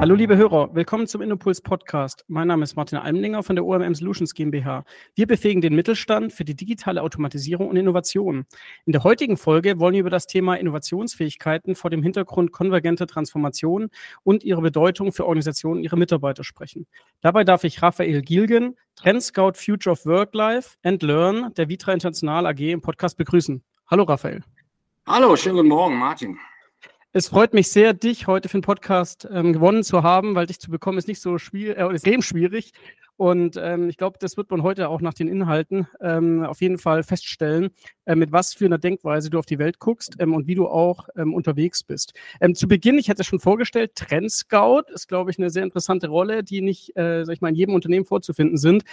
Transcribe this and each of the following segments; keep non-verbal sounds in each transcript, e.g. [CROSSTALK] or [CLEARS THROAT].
Hallo liebe Hörer, willkommen zum Innopuls Podcast. Mein Name ist Martin Almlinger von der OMM Solutions GmbH. Wir befähigen den Mittelstand für die digitale Automatisierung und Innovation. In der heutigen Folge wollen wir über das Thema Innovationsfähigkeiten vor dem Hintergrund konvergenter Transformation und ihre Bedeutung für Organisationen und ihre Mitarbeiter sprechen. Dabei darf ich Raphael Gilgen, Trend Scout Future of Work Life and Learn der Vitra International AG im Podcast begrüßen. Hallo Raphael. Hallo, schönen guten Morgen, Martin. Es freut mich sehr, dich heute für den Podcast ähm, gewonnen zu haben, weil dich zu bekommen ist nicht so schwierig, äh, ist eben schwierig. Und ähm, ich glaube, das wird man heute auch nach den Inhalten ähm, auf jeden Fall feststellen, äh, mit was für einer Denkweise du auf die Welt guckst ähm, und wie du auch ähm, unterwegs bist. Ähm, zu Beginn, ich hätte es schon vorgestellt, Trend Scout ist, glaube ich, eine sehr interessante Rolle, die nicht, äh, sag ich mal, in jedem Unternehmen vorzufinden sind.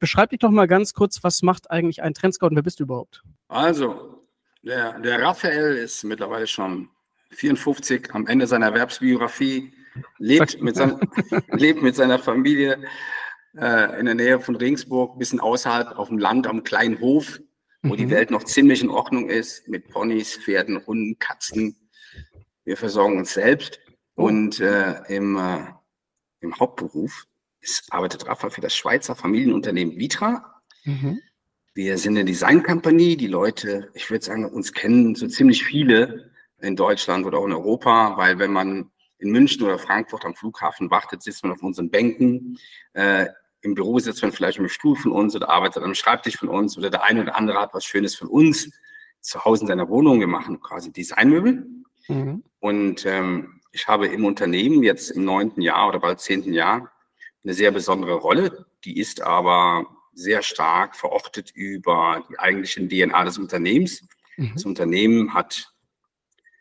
Beschreib dich doch mal ganz kurz, was macht eigentlich ein Trend Scout und wer bist du überhaupt? Also, der, der Raphael ist mittlerweile schon 54 am Ende seiner Erwerbsbiografie, lebt mit, sein, [LAUGHS] lebt mit seiner Familie äh, in der Nähe von Regensburg, ein bisschen außerhalb auf dem Land, am kleinen Hof, wo mhm. die Welt noch ziemlich in Ordnung ist, mit Ponys, Pferden, Hunden, Katzen. Wir versorgen uns selbst. Oh. Und äh, im, äh, im Hauptberuf ist, arbeitet Rafa für das Schweizer Familienunternehmen Vitra. Mhm. Wir sind eine Designkompanie. Die Leute, ich würde sagen, uns kennen so ziemlich viele in Deutschland oder auch in Europa, weil wenn man in München oder Frankfurt am Flughafen wartet, sitzt man auf unseren Bänken. Äh, Im Büro sitzt man vielleicht im Stuhl von uns oder arbeitet am Schreibtisch von uns oder der eine oder andere hat was Schönes von uns zu Hause in seiner Wohnung. Wir machen quasi Designmöbel. Mhm. Und ähm, ich habe im Unternehmen jetzt im neunten Jahr oder bald zehnten Jahr eine sehr besondere Rolle. Die ist aber sehr stark verortet über die eigentlichen DNA des Unternehmens. Mhm. Das Unternehmen hat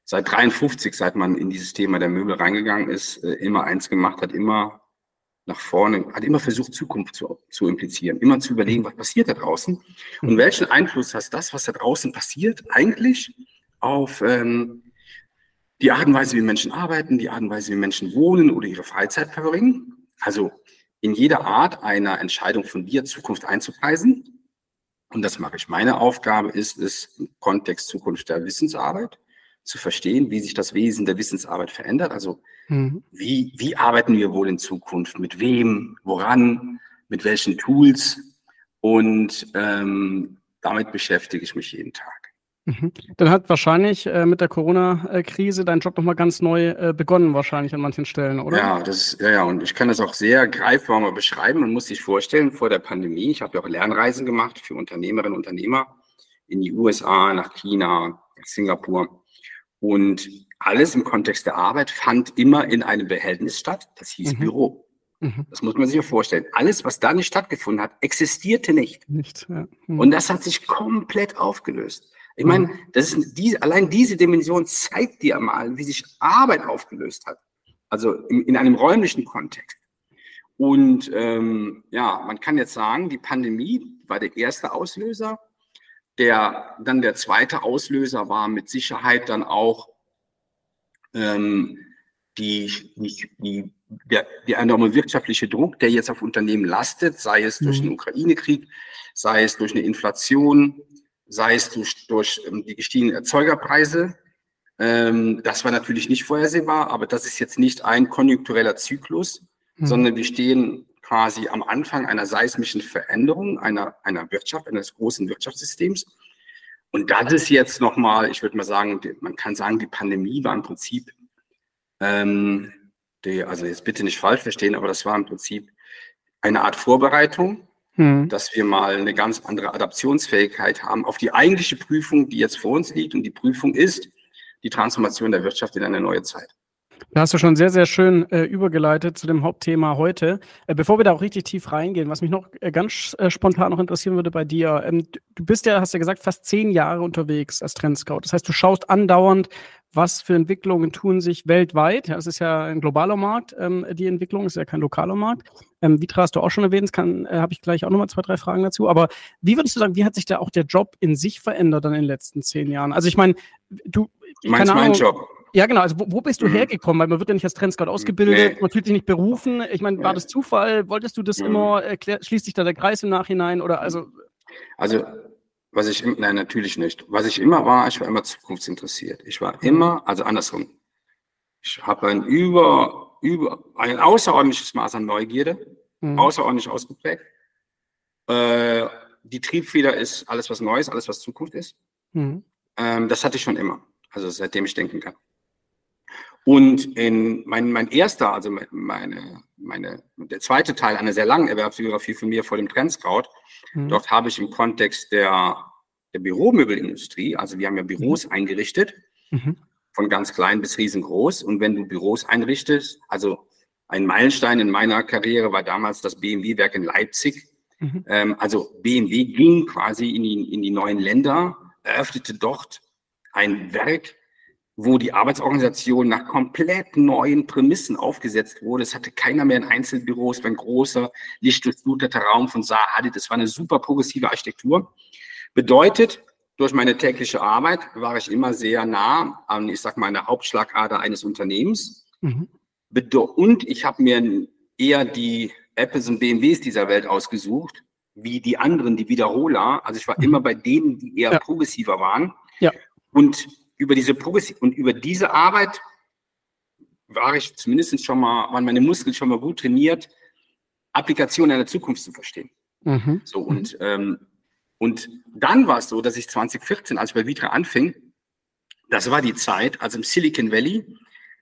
seit 53, seit man in dieses Thema der Möbel reingegangen ist, äh, immer eins gemacht hat, immer nach vorne, hat immer versucht, Zukunft zu, zu implizieren, immer zu überlegen, was passiert da draußen und welchen Einfluss hat das, was da draußen passiert, eigentlich auf ähm, die Art und Weise, wie Menschen arbeiten, die Art und Weise, wie Menschen wohnen oder ihre Freizeit verbringen. Also in jeder Art einer Entscheidung von dir Zukunft einzupreisen. Und das mache ich. Meine Aufgabe ist es im Kontext Zukunft der Wissensarbeit zu verstehen, wie sich das Wesen der Wissensarbeit verändert. Also mhm. wie, wie arbeiten wir wohl in Zukunft, mit wem, woran, mit welchen Tools. Und ähm, damit beschäftige ich mich jeden Tag. Mhm. Dann hat wahrscheinlich äh, mit der Corona-Krise dein Job nochmal ganz neu äh, begonnen, wahrscheinlich an manchen Stellen, oder? Ja, das, ja, ja, und ich kann das auch sehr greifbar beschreiben. Man muss sich vorstellen, vor der Pandemie, ich habe ja auch Lernreisen gemacht für Unternehmerinnen und Unternehmer in die USA, nach China, nach Singapur. Und alles im Kontext der Arbeit fand immer in einem Behältnis statt. Das hieß mhm. Büro. Mhm. Das muss man sich ja vorstellen. Alles, was da nicht stattgefunden hat, existierte nicht. nicht ja. mhm. Und das hat sich komplett aufgelöst. Ich meine, mhm. das ist diese, allein diese Dimension zeigt dir mal, wie sich Arbeit aufgelöst hat. Also in, in einem räumlichen Kontext. Und ähm, ja, man kann jetzt sagen, die Pandemie war der erste Auslöser. Der, dann der zweite Auslöser war mit Sicherheit dann auch ähm, die, die, die, der, der enorme wirtschaftliche Druck, der jetzt auf Unternehmen lastet, sei es durch mhm. den Ukraine-Krieg, sei es durch eine Inflation, sei es durch, durch ähm, die gestiegenen Erzeugerpreise. Ähm, das war natürlich nicht vorhersehbar, aber das ist jetzt nicht ein konjunktureller Zyklus, mhm. sondern wir stehen quasi am Anfang einer seismischen Veränderung einer, einer Wirtschaft, eines großen Wirtschaftssystems. Und das ist jetzt nochmal, ich würde mal sagen, man kann sagen, die Pandemie war im Prinzip, ähm, die, also jetzt bitte nicht falsch verstehen, aber das war im Prinzip eine Art Vorbereitung, hm. dass wir mal eine ganz andere Adaptionsfähigkeit haben auf die eigentliche Prüfung, die jetzt vor uns liegt. Und die Prüfung ist die Transformation der Wirtschaft in eine neue Zeit. Da hast du schon sehr, sehr schön äh, übergeleitet zu dem Hauptthema heute. Äh, bevor wir da auch richtig tief reingehen, was mich noch äh, ganz äh, spontan noch interessieren würde bei dir. Ähm, du bist ja, hast ja gesagt, fast zehn Jahre unterwegs als Trendscout. Das heißt, du schaust andauernd, was für Entwicklungen tun sich weltweit. Ja, das ist ja ein globaler Markt, ähm, die Entwicklung, ist ja kein lokaler Markt. Ähm, Vitra hast du auch schon erwähnt, kann, äh, habe ich gleich auch nochmal zwei, drei Fragen dazu. Aber wie würdest du sagen, wie hat sich da auch der Job in sich verändert dann in den letzten zehn Jahren? Also ich meine, du. Du meinst meinen Job? Ja, genau. Also wo, wo bist du mhm. hergekommen? Weil man wird ja nicht als Trendscout ausgebildet, nee. man fühlt sich nicht berufen. Ich meine, war das Zufall? Wolltest du das mhm. immer? Erklär, schließt sich da der Kreis im Nachhinein? Oder also? Also was ich, nein, natürlich nicht. Was ich immer war, ich war immer zukunftsinteressiert. Ich war immer, also andersrum. Ich habe ein über, über, ein außerordentliches Maß an Neugierde, mhm. außerordentlich ausgeprägt. Äh, die Triebfeder ist alles, was Neues, alles, was Zukunft ist. Mhm. Ähm, das hatte ich schon immer. Also seitdem ich denken kann. Und in mein, mein erster, also meine, meine, der zweite Teil einer sehr langen Erwerbsbiografie von mir vor dem Trendscout, mhm. dort habe ich im Kontext der, der Büromöbelindustrie, also wir haben ja Büros mhm. eingerichtet, mhm. von ganz klein bis riesengroß. Und wenn du Büros einrichtest, also ein Meilenstein in meiner Karriere war damals das BMW-Werk in Leipzig. Mhm. Ähm, also BMW ging quasi in die, in die neuen Länder, eröffnete dort ein Werk, wo die Arbeitsorganisation nach komplett neuen Prämissen aufgesetzt wurde. Es hatte keiner mehr in Einzelbüros, es war ein großer, lichtdurchfluteter Raum von Saar Hadid. Es war eine super progressive Architektur. Bedeutet, durch meine tägliche Arbeit war ich immer sehr nah an, ich sag mal, einer Hauptschlagader eines Unternehmens. Mhm. Und ich habe mir eher die Apples und BMWs dieser Welt ausgesucht, wie die anderen, die Wiederholer. Also ich war mhm. immer bei denen, die eher ja. progressiver waren. Ja. Und über diese Progress und über diese Arbeit war ich zumindest schon mal, waren meine Muskeln schon mal gut trainiert, Applikationen einer Zukunft zu verstehen. Mhm. So und ähm, und dann war es so, dass ich 2014, als ich bei Vitra anfing, das war die Zeit, als im Silicon Valley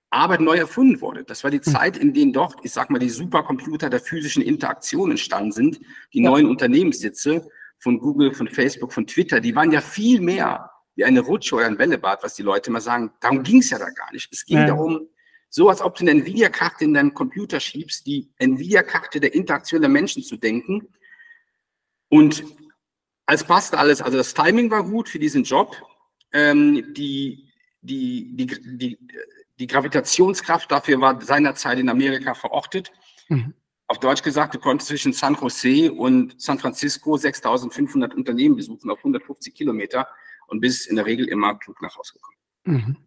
Arbeit neu erfunden wurde. Das war die mhm. Zeit, in denen dort, ich sag mal, die Supercomputer der physischen Interaktion entstanden sind. Die ja. neuen Unternehmenssitze von Google, von Facebook, von Twitter, die waren ja viel mehr wie eine Rutsche oder ein Bällebad, was die Leute immer sagen. Darum ging es ja da gar nicht. Es ging ja. darum, so als ob du eine Nvidia-Karte in deinen Computer schiebst, die Nvidia-Karte der Interaktion der Menschen zu denken. Und als passte alles, also das Timing war gut für diesen Job. Ähm, die, die, die, die, die Gravitationskraft dafür war seinerzeit in Amerika verortet. Mhm. Auf Deutsch gesagt, du konntest zwischen San Jose und San Francisco 6500 Unternehmen besuchen auf 150 Kilometer und bist in der Regel immer klug nach Hause gekommen. Mhm.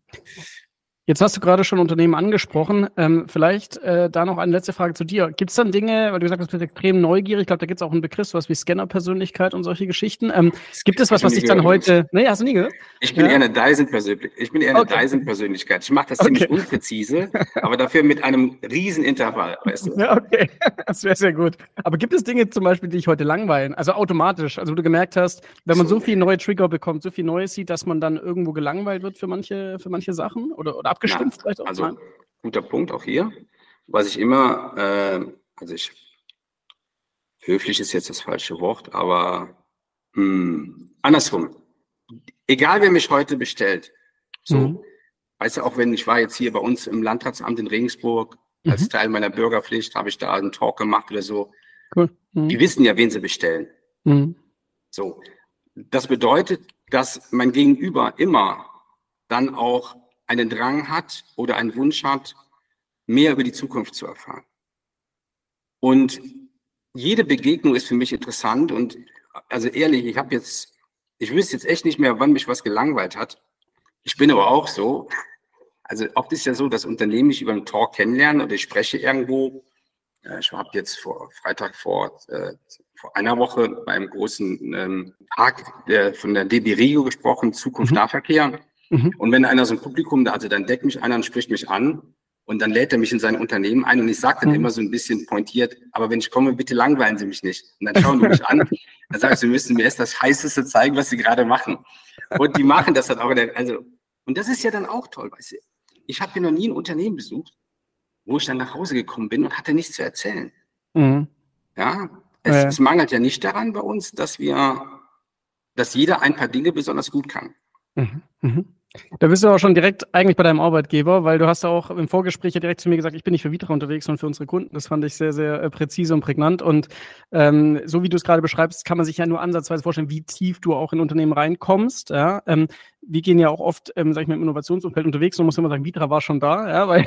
Jetzt hast du gerade schon Unternehmen angesprochen. Ähm, vielleicht äh, da noch eine letzte Frage zu dir. Gibt es dann Dinge, weil du gesagt hast, du bist extrem neugierig, ich glaube, da gibt es auch einen Begriff, sowas wie Scanner-Persönlichkeit und solche Geschichten. Ähm, gibt es was, was dich dann heute. Nee, hast du nie gehört? Ich bin ja? eher eine Dyson-Persönlichkeit. Ich bin eher eine okay. Dyson-Persönlichkeit. Ich mache das ziemlich okay. unpräzise, aber dafür mit einem riesen Intervall, weißt du? Ja, okay. [LAUGHS] Das wäre sehr gut. Aber gibt es Dinge zum Beispiel, die dich heute langweilen? Also automatisch, also wo du gemerkt hast, wenn man so, so viel neue Trigger bekommt, so viel Neues sieht, dass man dann irgendwo gelangweilt wird für manche, für manche Sachen oder, oder abgestumpft vielleicht auch? Also, guter Punkt auch hier. Was ich immer, äh, also ich, höflich ist jetzt das falsche Wort, aber mh, hm, andersrum. Egal, wer mich heute bestellt, so, mhm. weißt du, auch wenn ich war jetzt hier bei uns im Landratsamt in Regensburg, mhm. als Teil meiner Bürgerpflicht, habe ich da einen Talk gemacht oder so. Cool. Mhm. Die wissen ja, wen sie bestellen. Mhm. So. Das bedeutet, dass mein Gegenüber immer dann auch einen Drang hat oder einen Wunsch hat, mehr über die Zukunft zu erfahren. Und jede Begegnung ist für mich interessant und also ehrlich, ich habe jetzt, ich wüsste jetzt echt nicht mehr, wann mich was gelangweilt hat. Ich bin aber auch so. Also oft ist ja so, dass Unternehmen mich über einen Talk kennenlernen oder ich spreche irgendwo. Ich habe jetzt vor Freitag vor, äh, vor einer Woche beim großen ähm, Tag der, von der DB Regio gesprochen, Zukunft mhm. Nahverkehr. Mhm. Und wenn einer so ein Publikum da, also dann deckt mich einer und spricht mich an und dann lädt er mich in sein Unternehmen ein und ich sage dann mhm. immer so ein bisschen pointiert, aber wenn ich komme, bitte langweilen Sie mich nicht. Und dann schauen die mich an, [LAUGHS] dann sage ich, Sie müssen mir erst das Heißeste zeigen, was Sie gerade machen. Und die machen das dann auch. Also, und das ist ja dann auch toll, weißt du. Ich habe hier noch nie ein Unternehmen besucht, wo ich dann nach Hause gekommen bin und hatte nichts zu erzählen. Mhm. Ja, es, ja. es mangelt ja nicht daran bei uns, dass wir, dass jeder ein paar Dinge besonders gut kann. Mhm. Mhm. Da bist du auch schon direkt eigentlich bei deinem Arbeitgeber, weil du hast auch im Vorgespräch ja direkt zu mir gesagt, ich bin nicht für Vitra unterwegs, sondern für unsere Kunden. Das fand ich sehr, sehr äh, präzise und prägnant. Und ähm, so wie du es gerade beschreibst, kann man sich ja nur ansatzweise vorstellen, wie tief du auch in Unternehmen reinkommst. Ja? Ähm, wir gehen ja auch oft, ähm, sag ich mal, im Innovationsumfeld unterwegs und muss immer sagen, Vitra war schon da, ja, [LAUGHS] weil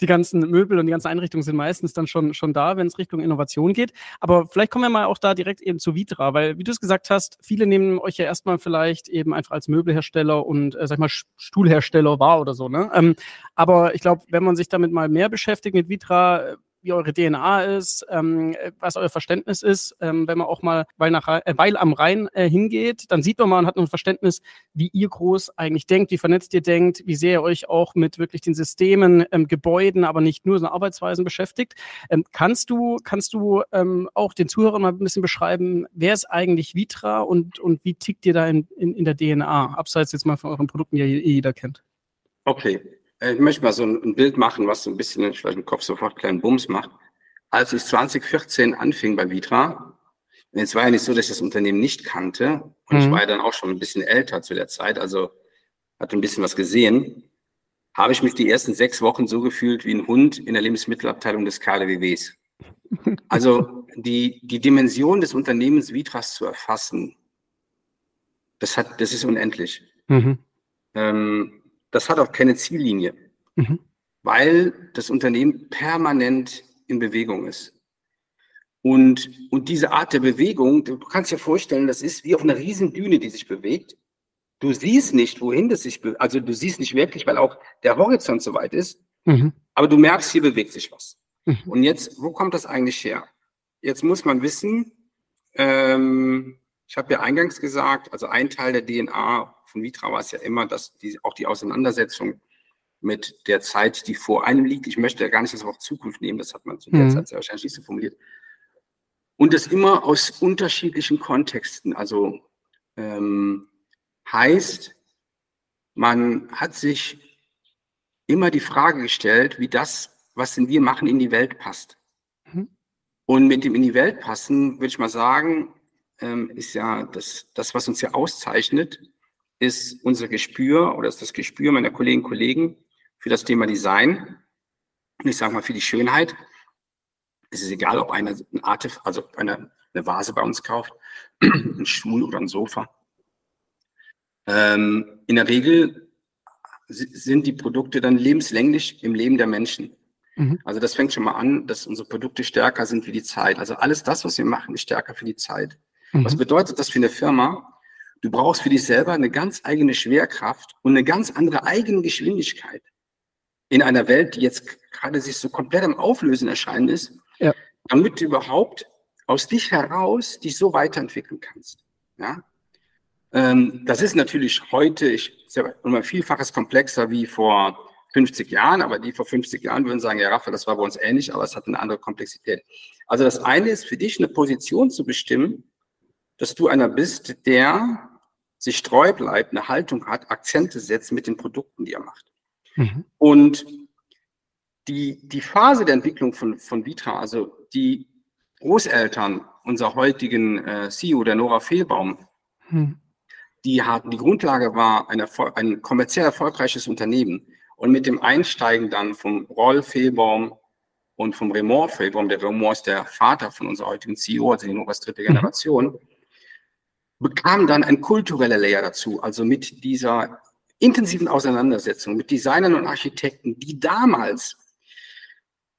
die ganzen Möbel und die ganzen Einrichtungen sind meistens dann schon, schon da, wenn es Richtung Innovation geht. Aber vielleicht kommen wir mal auch da direkt eben zu Vitra, weil, wie du es gesagt hast, viele nehmen euch ja erstmal vielleicht eben einfach als Möbelhersteller und, äh, sag ich mal, Stuhlhersteller wahr oder so, ne? Ähm, aber ich glaube, wenn man sich damit mal mehr beschäftigt mit Vitra, wie eure DNA ist, ähm, was euer Verständnis ist. Ähm, wenn man auch mal weil, nach, äh, weil am Rhein äh, hingeht, dann sieht man mal und hat ein Verständnis, wie ihr groß eigentlich denkt, wie vernetzt ihr denkt, wie sehr ihr euch auch mit wirklich den Systemen, ähm, Gebäuden, aber nicht nur so Arbeitsweisen beschäftigt. Ähm, kannst du, kannst du ähm, auch den Zuhörern mal ein bisschen beschreiben, wer ist eigentlich Vitra und, und wie tickt ihr da in, in, in der DNA, abseits jetzt mal von euren Produkten, die ja jeder kennt? Okay, äh, ich möchte mal so ein Bild machen, was so ein bisschen vielleicht im Kopf sofort einen kleinen Bums macht. Als ich 2014 anfing bei Vitra, und es war ja nicht so, dass ich das Unternehmen nicht kannte, und mhm. ich war ja dann auch schon ein bisschen älter zu der Zeit, also hatte ein bisschen was gesehen, habe ich mich die ersten sechs Wochen so gefühlt wie ein Hund in der Lebensmittelabteilung des KDWWs. [LAUGHS] Also die, die Dimension des Unternehmens Vitras zu erfassen, das, hat, das ist unendlich. Mhm. Ähm, das hat auch keine Ziellinie, mhm. weil das Unternehmen permanent in Bewegung ist. Und, und diese Art der Bewegung, du kannst dir vorstellen, das ist wie auf einer riesen Düne, die sich bewegt. Du siehst nicht, wohin das sich bewegt. Also du siehst nicht wirklich, weil auch der Horizont so weit ist. Mhm. Aber du merkst, hier bewegt sich was. Mhm. Und jetzt, wo kommt das eigentlich her? Jetzt muss man wissen, ähm, ich habe ja eingangs gesagt, also ein Teil der DNA von Vitra war es ja immer, dass die, auch die Auseinandersetzung mit der Zeit, die vor einem liegt, ich möchte ja gar nicht das Wort Zukunft nehmen, das hat man zu der mhm. Zeit sehr wahrscheinlich nicht so formuliert, und das immer aus unterschiedlichen Kontexten. Also ähm, heißt, man hat sich immer die Frage gestellt, wie das, was denn wir machen, in die Welt passt. Mhm. Und mit dem in die Welt passen, würde ich mal sagen, ähm, ist ja das, das, was uns ja auszeichnet, ist unser Gespür oder ist das Gespür meiner Kolleginnen und Kollegen für das Thema Design. Und ich sage mal für die Schönheit. Es ist egal, ob einer eine Art, also eine, eine Vase bei uns kauft, [CLEARS THROAT] ein Stuhl oder ein Sofa. Ähm, in der Regel sind die Produkte dann lebenslänglich im Leben der Menschen. Mhm. Also das fängt schon mal an, dass unsere Produkte stärker sind wie die Zeit. Also alles das, was wir machen, ist stärker für die Zeit. Mhm. Was bedeutet das für eine Firma? Du brauchst für dich selber eine ganz eigene Schwerkraft und eine ganz andere eigene Geschwindigkeit. In einer Welt, die jetzt gerade sich so komplett am Auflösen erscheinen ist, ja. damit du überhaupt aus dich heraus dich so weiterentwickeln kannst. Ja? Ähm, das ist natürlich heute, ich sage mal, vielfaches komplexer wie vor 50 Jahren, aber die vor 50 Jahren würden sagen, ja, Rafa, das war bei uns ähnlich, aber es hat eine andere Komplexität. Also das eine ist für dich eine Position zu bestimmen, dass du einer bist, der sich treu bleibt, eine Haltung hat, Akzente setzt mit den Produkten, die er macht. Mhm. Und die, die Phase der Entwicklung von, von Vitra, also die Großeltern unserer heutigen äh, CEO, der Nora Fehlbaum, mhm. die hatten, die Grundlage war ein, ein kommerziell erfolgreiches Unternehmen. Und mit dem Einsteigen dann vom Roll Fehlbaum und vom Remor Fehlbaum, der Remor ist der Vater von unserer heutigen CEO, also die Noras dritte mhm. Generation, mhm bekam dann ein kultureller Layer dazu, also mit dieser intensiven Auseinandersetzung mit Designern und Architekten, die damals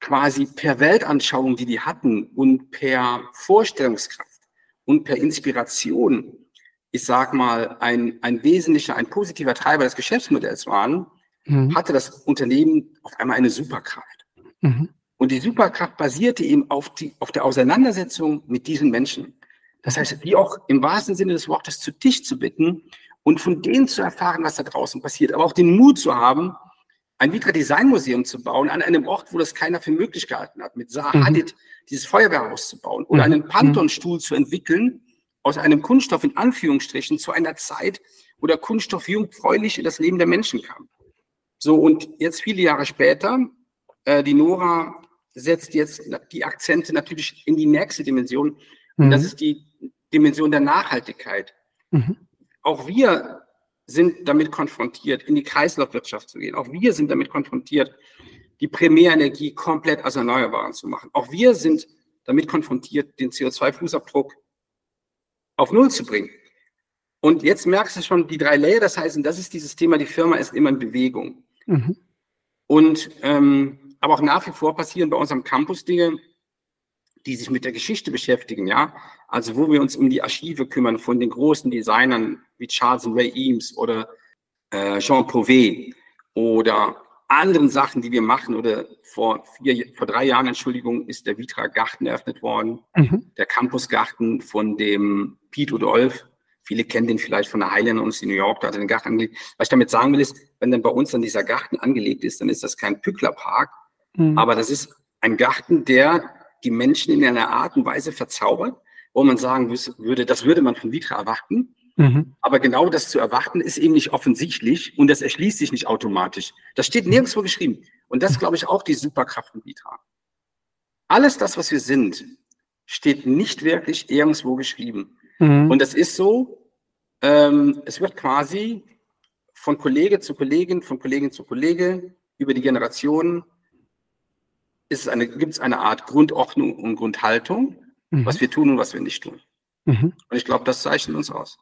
quasi per Weltanschauung, die die hatten und per Vorstellungskraft und per Inspiration, ich sag mal, ein, ein wesentlicher, ein positiver Treiber des Geschäftsmodells waren, mhm. hatte das Unternehmen auf einmal eine Superkraft. Mhm. Und die Superkraft basierte eben auf, die, auf der Auseinandersetzung mit diesen Menschen. Das heißt, die auch im wahrsten Sinne des Wortes zu Tisch zu bitten und von denen zu erfahren, was da draußen passiert, aber auch den Mut zu haben, ein Vitra Design Museum zu bauen an einem Ort, wo das keiner für möglich gehalten hat, mit Zaha mhm. Hadid dieses Feuerwehrhaus zu bauen oder mhm. einen Pantherstuhl zu entwickeln aus einem Kunststoff in Anführungsstrichen zu einer Zeit, wo der Kunststoff jungfräulich in das Leben der Menschen kam. So, und jetzt viele Jahre später, äh, die Nora setzt jetzt die Akzente natürlich in die nächste Dimension. Und mhm. das ist die Dimension der Nachhaltigkeit. Mhm. Auch wir sind damit konfrontiert, in die Kreislaufwirtschaft zu gehen. Auch wir sind damit konfrontiert, die Primärenergie komplett aus Erneuerbaren zu machen. Auch wir sind damit konfrontiert, den CO2-Fußabdruck auf Null zu bringen. Und jetzt merkst du schon die drei Layer, das heißt, und das ist dieses Thema, die Firma ist immer in Bewegung. Mhm. Und ähm, aber auch nach wie vor passieren bei unserem Campus Dinge, die sich mit der Geschichte beschäftigen, ja. Also wo wir uns um die Archive kümmern von den großen Designern wie Charles und Ray Eames oder äh, Jean Prouvé oder anderen Sachen, die wir machen. Oder vor vier, vor drei Jahren, Entschuldigung, ist der Vitra Garten eröffnet worden, mhm. der Campusgarten von dem Pete Udolf. Viele kennen den vielleicht von der Highland und in New York, da hat er den Garten angelegt. Was ich damit sagen will, ist, wenn dann bei uns dann dieser Garten angelegt ist, dann ist das kein Pücklerpark, mhm. aber das ist ein Garten, der die Menschen in einer Art und Weise verzaubert, wo man sagen würde, das würde man von Vitra erwarten. Mhm. Aber genau das zu erwarten ist eben nicht offensichtlich und das erschließt sich nicht automatisch. Das steht nirgendwo geschrieben. Und das glaube ich auch die Superkraft von Vitra. Alles das, was wir sind, steht nicht wirklich irgendwo geschrieben. Mhm. Und das ist so, ähm, es wird quasi von Kollege zu Kollegin, von Kollegin zu Kollege über die Generationen ist es eine, gibt es eine Art Grundordnung und Grundhaltung, mhm. was wir tun und was wir nicht tun. Mhm. Und ich glaube, das zeichnet uns aus.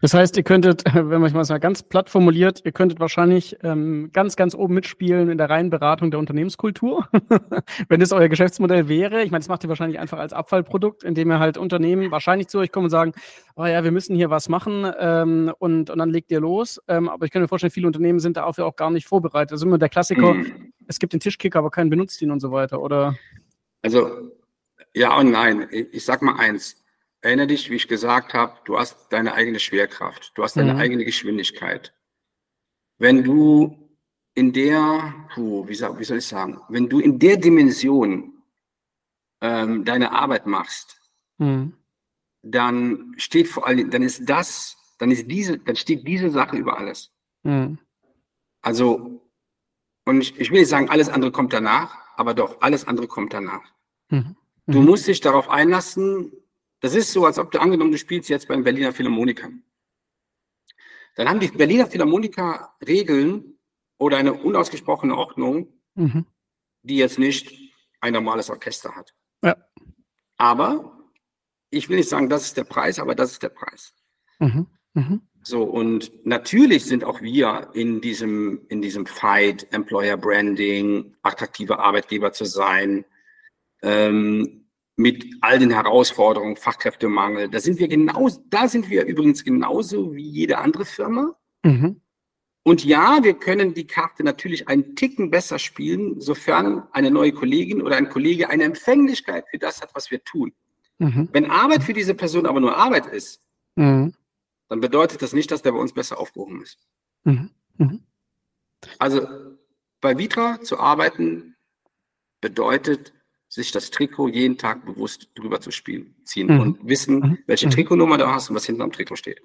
Das heißt, ihr könntet, [LAUGHS] wenn man es mal ganz platt formuliert, ihr könntet wahrscheinlich ähm, ganz, ganz oben mitspielen in der reinen Beratung der Unternehmenskultur, [LAUGHS] wenn das euer Geschäftsmodell wäre. Ich meine, das macht ihr wahrscheinlich einfach als Abfallprodukt, indem ihr halt Unternehmen wahrscheinlich zu euch kommen und sagen, oh ja, wir müssen hier was machen ähm, und, und dann legt ihr los. Ähm, aber ich kann mir vorstellen, viele Unternehmen sind dafür auch gar nicht vorbereitet. Also immer der Klassiker, mhm. Es gibt den Tischkicker, aber keinen benutzt ihn und so weiter, oder? Also ja und nein. Ich, sag mal eins Erinnere dich, wie ich gesagt habe, du hast deine eigene Schwerkraft, du hast deine mhm. eigene Geschwindigkeit. Wenn du in der, puh, wie, wie, soll ich sagen, wenn du in der Dimension ähm, deine Arbeit machst, mhm. dann steht vor allem, dann ist das, dann ist diese, dann steht diese Sache über alles. Mhm. Also, und ich, ich will nicht sagen, alles andere kommt danach, aber doch, alles andere kommt danach. Mhm. Du mhm. musst dich darauf einlassen, das ist so, als ob du angenommen, du spielst jetzt beim Berliner Philharmoniker. Dann haben die Berliner Philharmoniker Regeln oder eine unausgesprochene Ordnung, mhm. die jetzt nicht ein normales Orchester hat. Ja. Aber ich will nicht sagen, das ist der Preis, aber das ist der Preis. Mhm. Mhm. So, und natürlich sind auch wir in diesem, in diesem Fight, Employer Branding, attraktive Arbeitgeber zu sein, ähm, mit all den Herausforderungen, Fachkräftemangel. Da sind wir genau, da sind wir übrigens genauso wie jede andere Firma. Mhm. Und ja, wir können die Karte natürlich einen Ticken besser spielen, sofern eine neue Kollegin oder ein Kollege eine Empfänglichkeit für das hat, was wir tun. Mhm. Wenn Arbeit für diese Person aber nur Arbeit ist, mhm. Dann bedeutet das nicht, dass der bei uns besser aufgehoben ist. Mhm. mhm. Also bei Vitra zu arbeiten bedeutet sich das Trikot jeden Tag bewusst drüber zu spielen, ziehen mhm. und wissen, mhm. welche mhm. Trikotnummer du hast und was hinten am Trikot steht.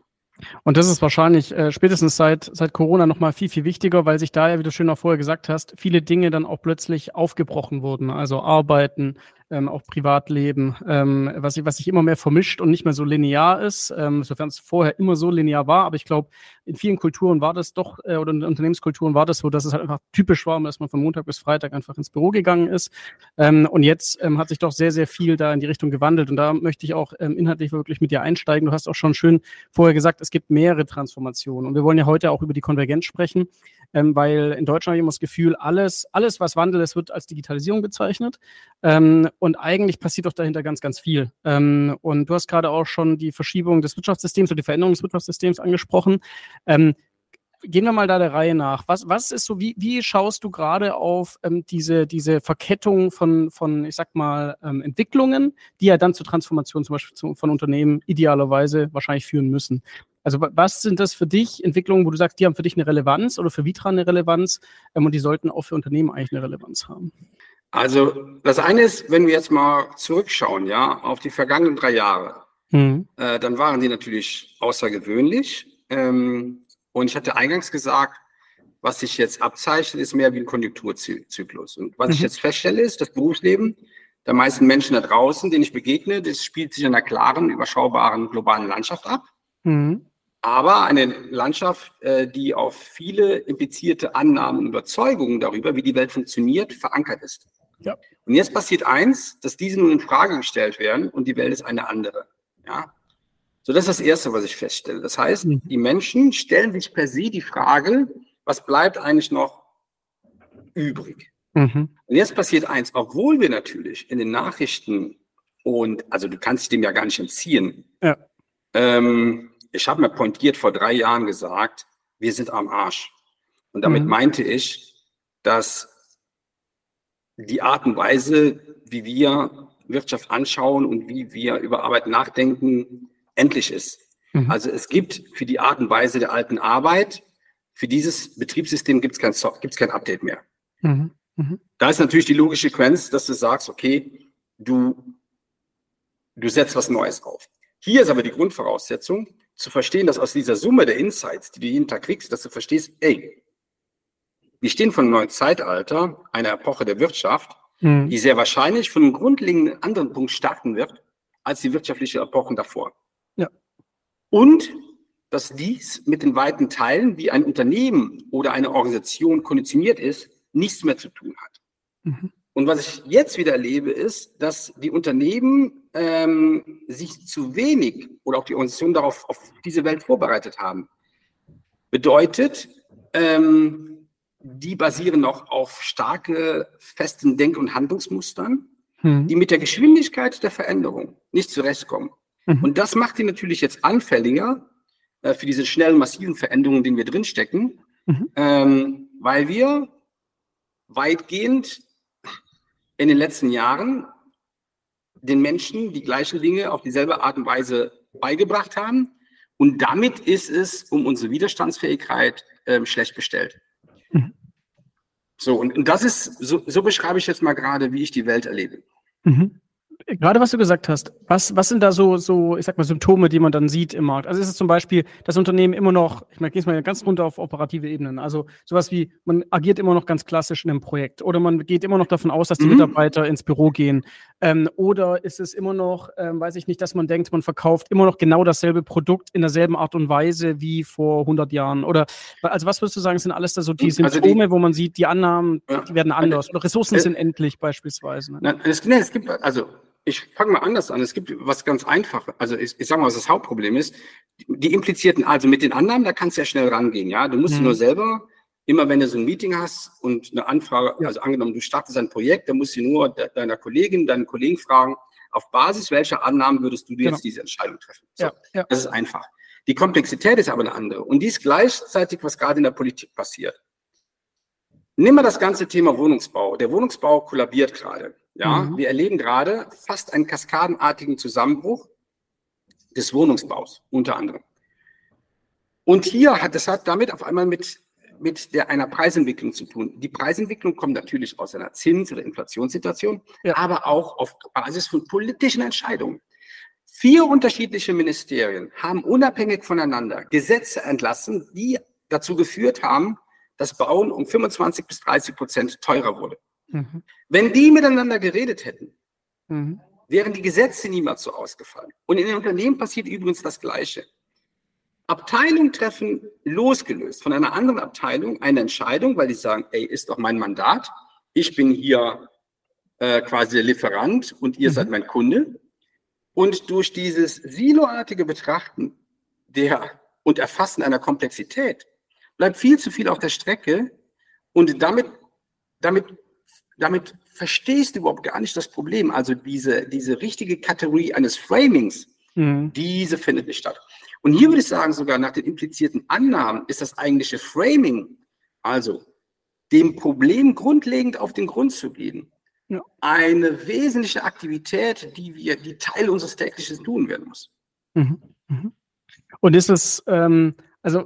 Und das ist wahrscheinlich äh, spätestens seit, seit Corona nochmal viel, viel wichtiger, weil sich da ja, wie du schön auch vorher gesagt hast, viele Dinge dann auch plötzlich aufgebrochen wurden. Also Arbeiten, ähm, auch Privatleben, ähm, was, was sich immer mehr vermischt und nicht mehr so linear ist, ähm, sofern es vorher immer so linear war. Aber ich glaube, in vielen Kulturen war das doch, äh, oder in Unternehmenskulturen war das so, dass es halt einfach typisch war, dass man von Montag bis Freitag einfach ins Büro gegangen ist. Ähm, und jetzt ähm, hat sich doch sehr, sehr viel da in die Richtung gewandelt. Und da möchte ich auch ähm, inhaltlich wirklich mit dir einsteigen. Du hast auch schon schön vorher gesagt, es gibt mehrere Transformationen. Und wir wollen ja heute auch über die Konvergenz sprechen ähm, weil in Deutschland habe ich immer das Gefühl, alles, alles, was Wandel ist, wird als Digitalisierung bezeichnet. Ähm, und eigentlich passiert doch dahinter ganz, ganz viel. Ähm, und du hast gerade auch schon die Verschiebung des Wirtschaftssystems oder die Veränderung des Wirtschaftssystems angesprochen. Ähm, gehen wir mal da der Reihe nach. Was, was ist so, wie, wie schaust du gerade auf ähm, diese, diese Verkettung von, von, ich sag mal, ähm, Entwicklungen, die ja dann zur Transformation zum Beispiel zu, von Unternehmen idealerweise wahrscheinlich führen müssen? Also was sind das für dich Entwicklungen, wo du sagst, die haben für dich eine Relevanz oder für Vitra eine Relevanz ähm, und die sollten auch für Unternehmen eigentlich eine Relevanz haben? Also das eine ist, wenn wir jetzt mal zurückschauen, ja, auf die vergangenen drei Jahre, mhm. äh, dann waren die natürlich außergewöhnlich. Ähm, und ich hatte eingangs gesagt, was sich jetzt abzeichnet, ist mehr wie ein Konjunkturzyklus. Und was mhm. ich jetzt feststelle, ist, das Berufsleben der meisten Menschen da draußen, denen ich begegne, das spielt sich in einer klaren, überschaubaren globalen Landschaft ab. Mhm. Aber eine Landschaft, äh, die auf viele implizierte Annahmen und Überzeugungen darüber, wie die Welt funktioniert, verankert ist. Ja. Und jetzt passiert eins, dass diese nun in Frage gestellt werden und die Welt ist eine andere. Ja? So, das ist das Erste, was ich feststelle. Das heißt, mhm. die Menschen stellen sich per se die Frage, was bleibt eigentlich noch übrig? Mhm. Und jetzt passiert eins, obwohl wir natürlich in den Nachrichten und, also du kannst dich dem ja gar nicht entziehen. Ja. Ähm, ich habe mir pointiert vor drei Jahren gesagt, wir sind am Arsch. Und damit mhm. meinte ich, dass die Art und Weise, wie wir Wirtschaft anschauen und wie wir über Arbeit nachdenken, endlich ist. Mhm. Also es gibt für die Art und Weise der alten Arbeit, für dieses Betriebssystem gibt es kein, gibt's kein Update mehr. Mhm. Mhm. Da ist natürlich die logische Konsequenz, dass du sagst, okay, du, du setzt was Neues auf. Hier ist aber die Grundvoraussetzung, zu verstehen, dass aus dieser Summe der Insights, die du jeden Tag kriegst, dass du verstehst, ey, wir stehen vor einem neuen Zeitalter, einer Epoche der Wirtschaft, mhm. die sehr wahrscheinlich von einem grundlegenden anderen Punkt starten wird, als die wirtschaftliche Epochen davor. Ja. Und dass dies mit den weiten Teilen, wie ein Unternehmen oder eine Organisation konditioniert ist, nichts mehr zu tun hat. Mhm. Und was ich jetzt wieder erlebe, ist, dass die Unternehmen ähm, sich zu wenig oder auch die Organisationen darauf auf diese Welt vorbereitet haben. Bedeutet, ähm, die basieren noch auf starke, festen Denk- und Handlungsmustern, mhm. die mit der Geschwindigkeit der Veränderung nicht zurechtkommen. Mhm. Und das macht die natürlich jetzt anfälliger äh, für diese schnellen, massiven Veränderungen, in denen wir drinstecken, mhm. ähm, weil wir weitgehend in den letzten Jahren den Menschen die gleichen Dinge auf dieselbe Art und Weise beigebracht haben. Und damit ist es um unsere Widerstandsfähigkeit ähm, schlecht bestellt. Mhm. So, und, und das ist, so, so beschreibe ich jetzt mal gerade, wie ich die Welt erlebe. Mhm gerade was du gesagt hast, was, was sind da so, so, ich sag mal, Symptome, die man dann sieht im Markt? Also ist es zum Beispiel, das Unternehmen immer noch, ich meine, gehe mal ganz runter auf operative Ebenen, also sowas wie, man agiert immer noch ganz klassisch in einem Projekt oder man geht immer noch davon aus, dass die mhm. Mitarbeiter ins Büro gehen. Ähm, oder ist es immer noch, ähm, weiß ich nicht, dass man denkt, man verkauft immer noch genau dasselbe Produkt in derselben Art und Weise wie vor 100 Jahren? Oder, also was würdest du sagen, sind alles da so die Symptome, also die, wo man sieht, die Annahmen, ja. die werden anders oder Ressourcen äh, sind endlich beispielsweise? Ne? Na, es, ne, es gibt, also ich fange mal anders an. Es gibt was ganz Einfaches. Also ich, ich sage mal, was das Hauptproblem ist. Die implizierten, also mit den Annahmen, da kannst du ja schnell rangehen. Ja, du musst mhm. nur selber, immer wenn du so ein Meeting hast und eine Anfrage, also angenommen, du startest ein Projekt, dann musst du nur de deiner Kollegin, deinen Kollegen fragen, auf Basis welcher Annahmen würdest du dir genau. jetzt diese Entscheidung treffen? So, ja, ja. Das ist einfach. Die Komplexität ist aber eine andere. Und dies gleichzeitig, was gerade in der Politik passiert. Nimm mal das ganze Thema Wohnungsbau. Der Wohnungsbau kollabiert gerade. Ja, mhm. wir erleben gerade fast einen kaskadenartigen Zusammenbruch des Wohnungsbaus, unter anderem. Und hier hat, das hat damit auf einmal mit, mit der, einer Preisentwicklung zu tun. Die Preisentwicklung kommt natürlich aus einer Zins- oder Inflationssituation, ja. aber auch auf Basis von politischen Entscheidungen. Vier unterschiedliche Ministerien haben unabhängig voneinander Gesetze entlassen, die dazu geführt haben, dass Bauen um 25 bis 30 Prozent teurer wurde. Mhm. Wenn die miteinander geredet hätten, mhm. wären die Gesetze niemals so ausgefallen. Und in den Unternehmen passiert übrigens das Gleiche. Abteilungen treffen losgelöst von einer anderen Abteilung eine Entscheidung, weil die sagen, ey, ist doch mein Mandat, ich bin hier äh, quasi der Lieferant und ihr mhm. seid mein Kunde. Und durch dieses siloartige Betrachten der und Erfassen einer Komplexität bleibt viel zu viel auf der Strecke und damit, damit damit verstehst du überhaupt gar nicht das Problem. Also diese, diese richtige Kategorie eines Framings, mhm. diese findet nicht statt. Und hier würde ich sagen, sogar nach den implizierten Annahmen ist das eigentliche Framing, also dem Problem grundlegend auf den Grund zu gehen, ja. eine wesentliche Aktivität, die wir, die Teil unseres täglichen tun werden muss. Mhm. Mhm. Und ist es, ähm, also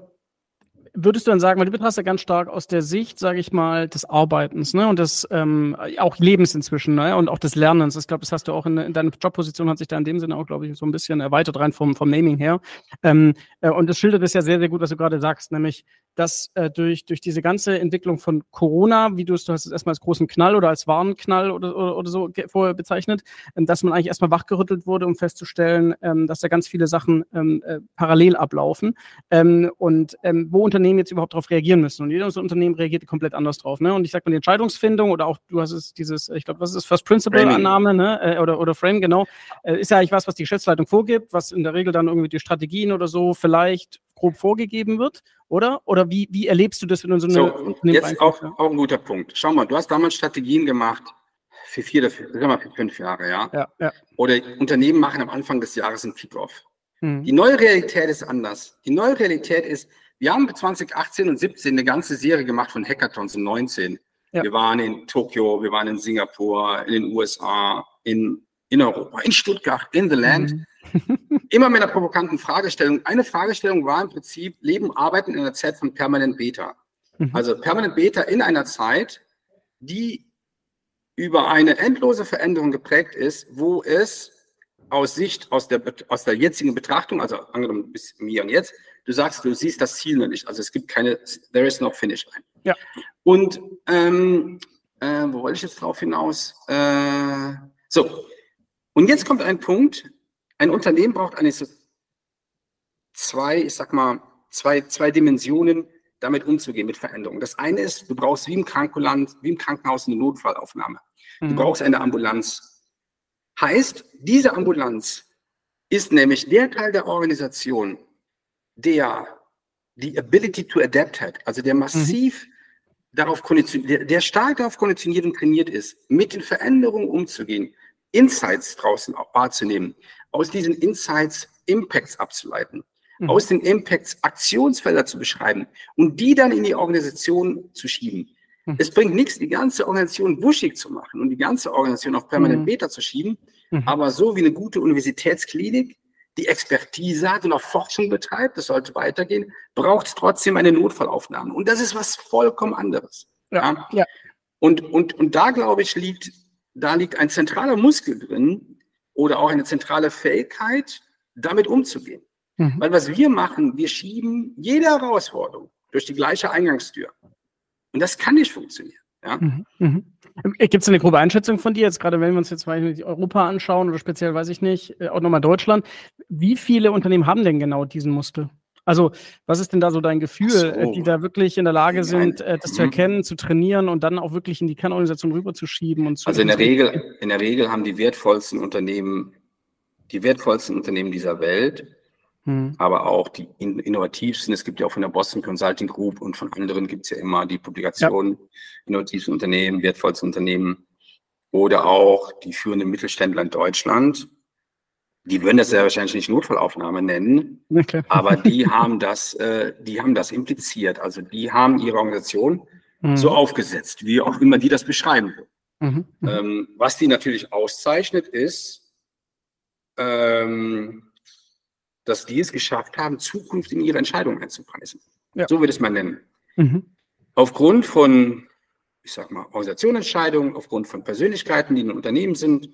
würdest du dann sagen, weil du betrachtest ja ganz stark aus der Sicht, sage ich mal, des Arbeitens ne? und des ähm, auch Lebens inzwischen ne? und auch des Lernens. Ich glaube, das hast du auch in, in deiner Jobposition, hat sich da in dem Sinne auch, glaube ich, so ein bisschen erweitert rein vom, vom Naming her. Ähm, äh, und das schildert es ja sehr, sehr gut, was du gerade sagst, nämlich dass äh, durch, durch diese ganze Entwicklung von Corona, wie du es, du hast es erstmal als großen Knall oder als Warnknall oder, oder, oder so vorher bezeichnet, ähm, dass man eigentlich erstmal wachgerüttelt wurde, um festzustellen, ähm, dass da ganz viele Sachen ähm, äh, parallel ablaufen ähm, und ähm, wo Unternehmen jetzt überhaupt darauf reagieren müssen. Und jedes Unternehmen reagiert komplett anders drauf. Ne? Und ich sag mal, die Entscheidungsfindung oder auch, du hast es dieses, ich glaube, was ist das, First Principle-Annahme, ne? Äh, oder, oder Frame, genau, äh, ist ja eigentlich was, was die Geschäftsleitung vorgibt, was in der Regel dann irgendwie die Strategien oder so vielleicht grob vorgegeben wird, oder? Oder wie, wie erlebst du das, wenn du so eine so, Jetzt auch, auch ein guter Punkt. Schau mal, du hast damals Strategien gemacht für vier, für, sagen wir für fünf Jahre, ja? Ja, ja. Oder Unternehmen machen am Anfang des Jahres einen Kick-Off. Hm. Die neue Realität ist anders. Die neue Realität ist, wir haben 2018 und 17 eine ganze Serie gemacht von Hackathons in 19. Ja. Wir waren in Tokio, wir waren in Singapur, in den USA, in, in Europa, in Stuttgart, in the land. Mhm. Immer mit einer provokanten Fragestellung. Eine Fragestellung war im Prinzip Leben, Arbeiten in einer Zeit von Permanent Beta. Mhm. Also Permanent Beta in einer Zeit, die über eine endlose Veränderung geprägt ist, wo es aus Sicht, aus der, aus der jetzigen Betrachtung, also angenommen bis mir und jetzt, du sagst, du siehst das Ziel noch nicht. Also es gibt keine, there is no finish line. Ja. Und ähm, äh, wo wollte ich jetzt drauf hinaus? Äh, so, und jetzt kommt ein Punkt, ein Unternehmen braucht eigentlich so zwei, ich sag mal, zwei, zwei Dimensionen, damit umzugehen mit Veränderungen. Das eine ist, du brauchst wie im Krankenland, wie im Krankenhaus eine Notfallaufnahme. Du mhm. brauchst eine Ambulanz. Heißt, diese Ambulanz ist nämlich der Teil der Organisation, der die Ability to adapt hat, also der massiv mhm. darauf konditioniert, der, der stark darauf konditioniert und trainiert ist, mit den Veränderungen umzugehen, Insights draußen auch wahrzunehmen, aus diesen Insights Impacts abzuleiten, mhm. aus den Impacts Aktionsfelder zu beschreiben und die dann in die Organisation zu schieben. Mhm. Es bringt nichts, die ganze Organisation wuschig zu machen und die ganze Organisation auf permanent mhm. Beta zu schieben, mhm. aber so wie eine gute Universitätsklinik die Expertise hat und auch Forschung betreibt, das sollte weitergehen, braucht es trotzdem eine Notfallaufnahme. Und das ist was vollkommen anderes. Ja, ja. Und, und, und da, glaube ich, liegt, da liegt ein zentraler Muskel drin, oder auch eine zentrale Fähigkeit, damit umzugehen. Mhm. Weil was wir machen, wir schieben jede Herausforderung durch die gleiche Eingangstür. Und das kann nicht funktionieren. Ja? Mhm. Mhm. Gibt es eine grobe Einschätzung von dir, jetzt gerade wenn wir uns jetzt Europa anschauen oder speziell, weiß ich nicht, äh, auch nochmal Deutschland, wie viele Unternehmen haben denn genau diesen Muskel? Also, was ist denn da so dein Gefühl, so. Äh, die da wirklich in der Lage sind, Nein. Äh, das zu mhm. erkennen, zu trainieren und dann auch wirklich in die Kernorganisation rüberzuschieben und zu Also in der Regel, in der Regel haben die wertvollsten Unternehmen, die wertvollsten Unternehmen dieser Welt, hm. aber auch die innovativsten. Es gibt ja auch von der Boston Consulting Group und von anderen gibt es ja immer die Publikationen, ja. innovativsten Unternehmen, wertvollsten Unternehmen oder auch die führenden Mittelständler in Deutschland die würden das ja wahrscheinlich nicht Notfallaufnahme nennen, okay. aber die [LAUGHS] haben das, äh, die haben das impliziert. Also die haben ihre Organisation mhm. so aufgesetzt, wie auch immer die das beschreiben Mhm. Mhm. Ähm, was die natürlich auszeichnet, ist, ähm, dass die es geschafft haben, Zukunft in ihre Entscheidungen einzupreisen. Ja. So würde ich es mal nennen. Mhm. Aufgrund von, ich sag mal, Organisationentscheidungen, aufgrund von Persönlichkeiten, die in Unternehmen sind,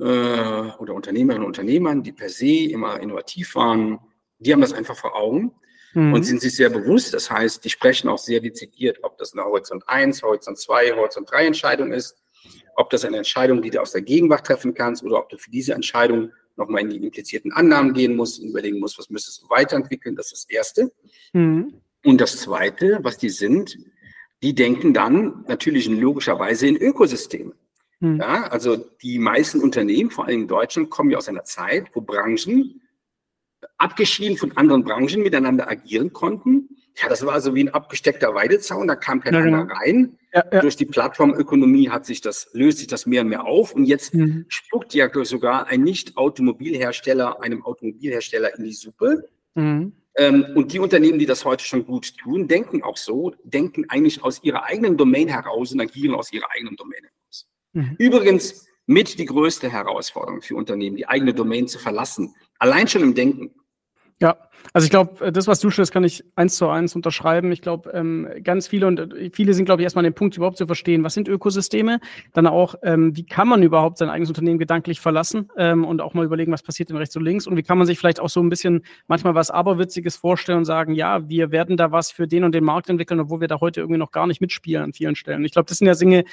äh, oder Unternehmerinnen und Unternehmern, die per se immer innovativ waren, die haben das einfach vor Augen mhm. und sind sich sehr bewusst. Das heißt, die sprechen auch sehr dezidiert, ob das eine Horizont 1, Horizont 2, Horizont 3 Entscheidung ist, ob das eine Entscheidung, die du aus der Gegenwart treffen kannst oder ob du für diese Entscheidung nochmal in die implizierten Annahmen gehen musst und überlegen musst, was müsstest du weiterentwickeln. Das ist das Erste. Mhm. Und das Zweite, was die sind, die denken dann natürlich in logischer Weise in Ökosysteme. Hm. Ja, also die meisten Unternehmen, vor allem in Deutschland, kommen ja aus einer Zeit, wo Branchen abgeschieden von anderen Branchen miteinander agieren konnten. Ja, das war so wie ein abgesteckter Weidezaun, da kam keiner ja, genau. rein. Ja, ja. Durch die Plattformökonomie hat sich das, löst sich das mehr und mehr auf und jetzt mhm. spuckt ja sogar ein Nicht-Automobilhersteller einem Automobilhersteller in die Suppe. Mhm. Ähm, und die Unternehmen, die das heute schon gut tun, denken auch so, denken eigentlich aus ihrer eigenen Domain heraus und agieren aus ihrer eigenen Domain heraus. Mhm. Übrigens mit die größte Herausforderung für Unternehmen, die eigene Domain zu verlassen. Allein schon im Denken. Ja, also ich glaube, äh, das, was du stellst, kann ich eins zu eins unterschreiben. Ich glaube, ähm, ganz viele und äh, viele sind, glaube ich, erstmal an dem Punkt, überhaupt zu verstehen, was sind Ökosysteme, dann auch, ähm, wie kann man überhaupt sein eigenes Unternehmen gedanklich verlassen ähm, und auch mal überlegen, was passiert denn rechts und links und wie kann man sich vielleicht auch so ein bisschen manchmal was Aberwitziges vorstellen und sagen, ja, wir werden da was für den und den Markt entwickeln, obwohl wir da heute irgendwie noch gar nicht mitspielen an vielen Stellen. Ich glaube, das sind ja Dinge,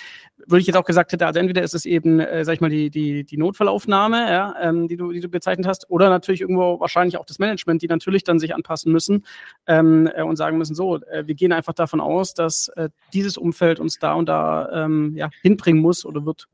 würde ich jetzt auch gesagt hätte, also entweder ist es eben, äh, sag ich mal, die, die, die Notfallaufnahme, ja, ähm, die, du, die du bezeichnet hast, oder natürlich irgendwo wahrscheinlich auch das Management, die natürlich dann sich anpassen müssen ähm, äh, und sagen müssen, so, äh, wir gehen einfach davon aus, dass äh, dieses Umfeld uns da und da ähm, ja, hinbringen muss oder wird.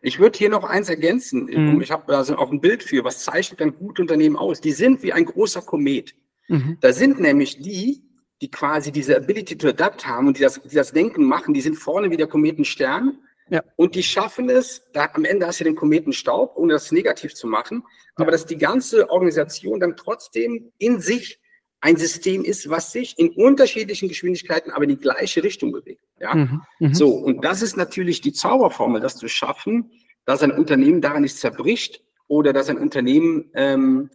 Ich würde hier noch eins ergänzen. Mhm. Ich habe da also auch ein Bild für, was zeichnet ein gutes Unternehmen aus? Die sind wie ein großer Komet. Mhm. Da sind nämlich die, die quasi diese Ability to adapt haben und die das, die das Denken machen, die sind vorne wie der Kometenstern. Ja. Und die schaffen es, da am Ende hast du den Kometenstaub, ohne das negativ zu machen, ja. aber dass die ganze Organisation dann trotzdem in sich ein System ist, was sich in unterschiedlichen Geschwindigkeiten aber in die gleiche Richtung bewegt. Ja? Mhm. Mhm. So, und das ist natürlich die Zauberformel, das zu schaffen, dass ein Unternehmen daran nicht zerbricht oder dass ein Unternehmen, ähm,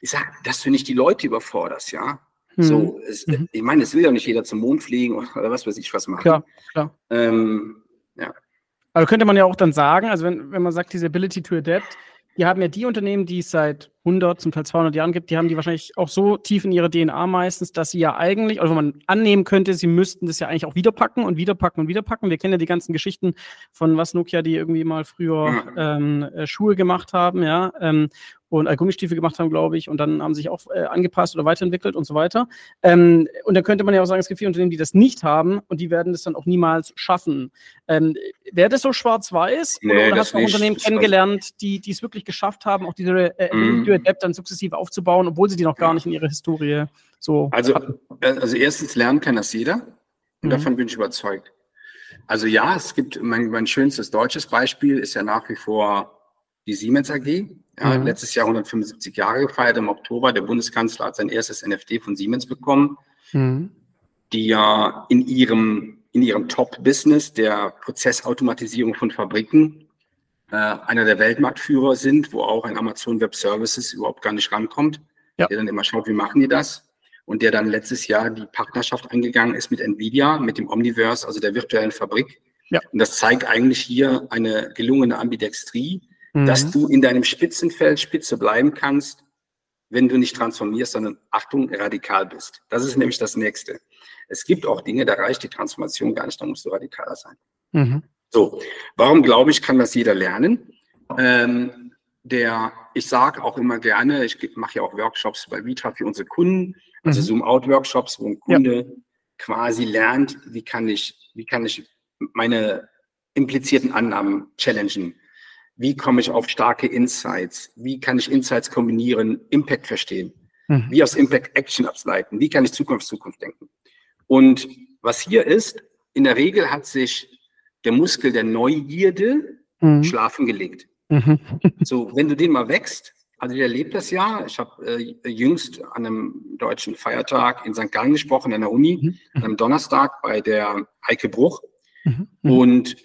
ich sag, dass du nicht die Leute überforderst, ja. Mhm. So, es, mhm. ich meine, es will ja nicht jeder zum Mond fliegen oder was weiß ich was machen. Klar, klar. Ähm, ja. Also könnte man ja auch dann sagen, also wenn, wenn man sagt, diese Ability to adapt, die haben ja die Unternehmen, die es seit 100, zum Teil 200 Jahren gibt, die haben die wahrscheinlich auch so tief in ihrer DNA meistens, dass sie ja eigentlich, also man annehmen könnte, sie müssten das ja eigentlich auch wiederpacken und wiederpacken und wiederpacken. Wir kennen ja die ganzen Geschichten von was Nokia, die irgendwie mal früher ähm, äh, Schuhe gemacht haben, ja. Ähm, und äh, Gummistiefel gemacht haben, glaube ich, und dann haben sie sich auch äh, angepasst oder weiterentwickelt und so weiter. Ähm, und dann könnte man ja auch sagen, es gibt viele Unternehmen, die das nicht haben und die werden das dann auch niemals schaffen. Ähm, Wäre das so schwarz-weiß? Nee, oder, oder hast du auch Unternehmen kennengelernt, die, die es wirklich geschafft haben, auch diese äh, mm. App dann sukzessive aufzubauen, obwohl sie die noch gar nicht in ihrer Historie so also, hatten? Also erstens lernen kann das jeder und mhm. davon bin ich überzeugt. Also ja, es gibt mein, mein schönstes deutsches Beispiel ist ja nach wie vor die Siemens AG. Ja, mhm. Letztes Jahr 175 Jahre gefeiert im Oktober. Der Bundeskanzler hat sein erstes NFT von Siemens bekommen, mhm. die ja in ihrem, in ihrem Top-Business der Prozessautomatisierung von Fabriken äh, einer der Weltmarktführer sind, wo auch ein Amazon Web Services überhaupt gar nicht rankommt, ja. der dann immer schaut, wie machen die das? Und der dann letztes Jahr die Partnerschaft eingegangen ist mit Nvidia, mit dem Omniverse, also der virtuellen Fabrik. Ja. Und das zeigt eigentlich hier eine gelungene Ambidextrie mhm. dass du in deinem Spitzenfeld spitze bleiben kannst, wenn du nicht transformierst, sondern Achtung, radikal bist. Das ist nämlich das Nächste. Es gibt auch Dinge, da reicht die Transformation gar nicht, da musst du radikaler sein. Mhm. So, warum glaube ich, kann das jeder lernen? Ähm, der, ich sage auch immer gerne, ich mache ja auch Workshops bei Vitra für unsere Kunden, also mhm. Zoom-Out-Workshops, wo ein Kunde ja. quasi lernt, wie kann ich, wie kann ich meine implizierten Annahmen challengen? Wie komme ich auf starke Insights? Wie kann ich Insights kombinieren, Impact verstehen? Mhm. Wie aus Impact Action ableiten? Wie kann ich Zukunft, Zukunft denken? Und was hier ist, in der Regel hat sich der Muskel der Neugierde mhm. schlafen gelegt. Mhm. [LAUGHS] so, wenn du den mal wächst, also ich erlebe das ja, ich habe äh, jüngst an einem deutschen Feiertag in St. Gallen gesprochen, an der Uni, mhm. an einem Donnerstag bei der Heike Bruch. Mhm. Mhm. Und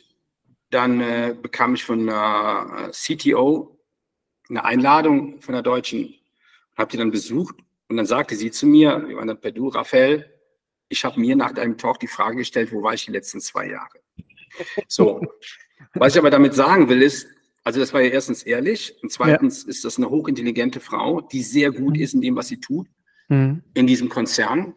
dann äh, bekam ich von der äh, CTO eine Einladung von der Deutschen, habe die dann besucht und dann sagte sie zu mir, wir waren dann per Du, Raphael, ich habe mir nach deinem Talk die Frage gestellt, wo war ich die letzten zwei Jahre? So, was ich aber damit sagen will, ist, also das war ja erstens ehrlich und zweitens ja. ist das eine hochintelligente Frau, die sehr gut ist in dem, was sie tut, mhm. in diesem Konzern.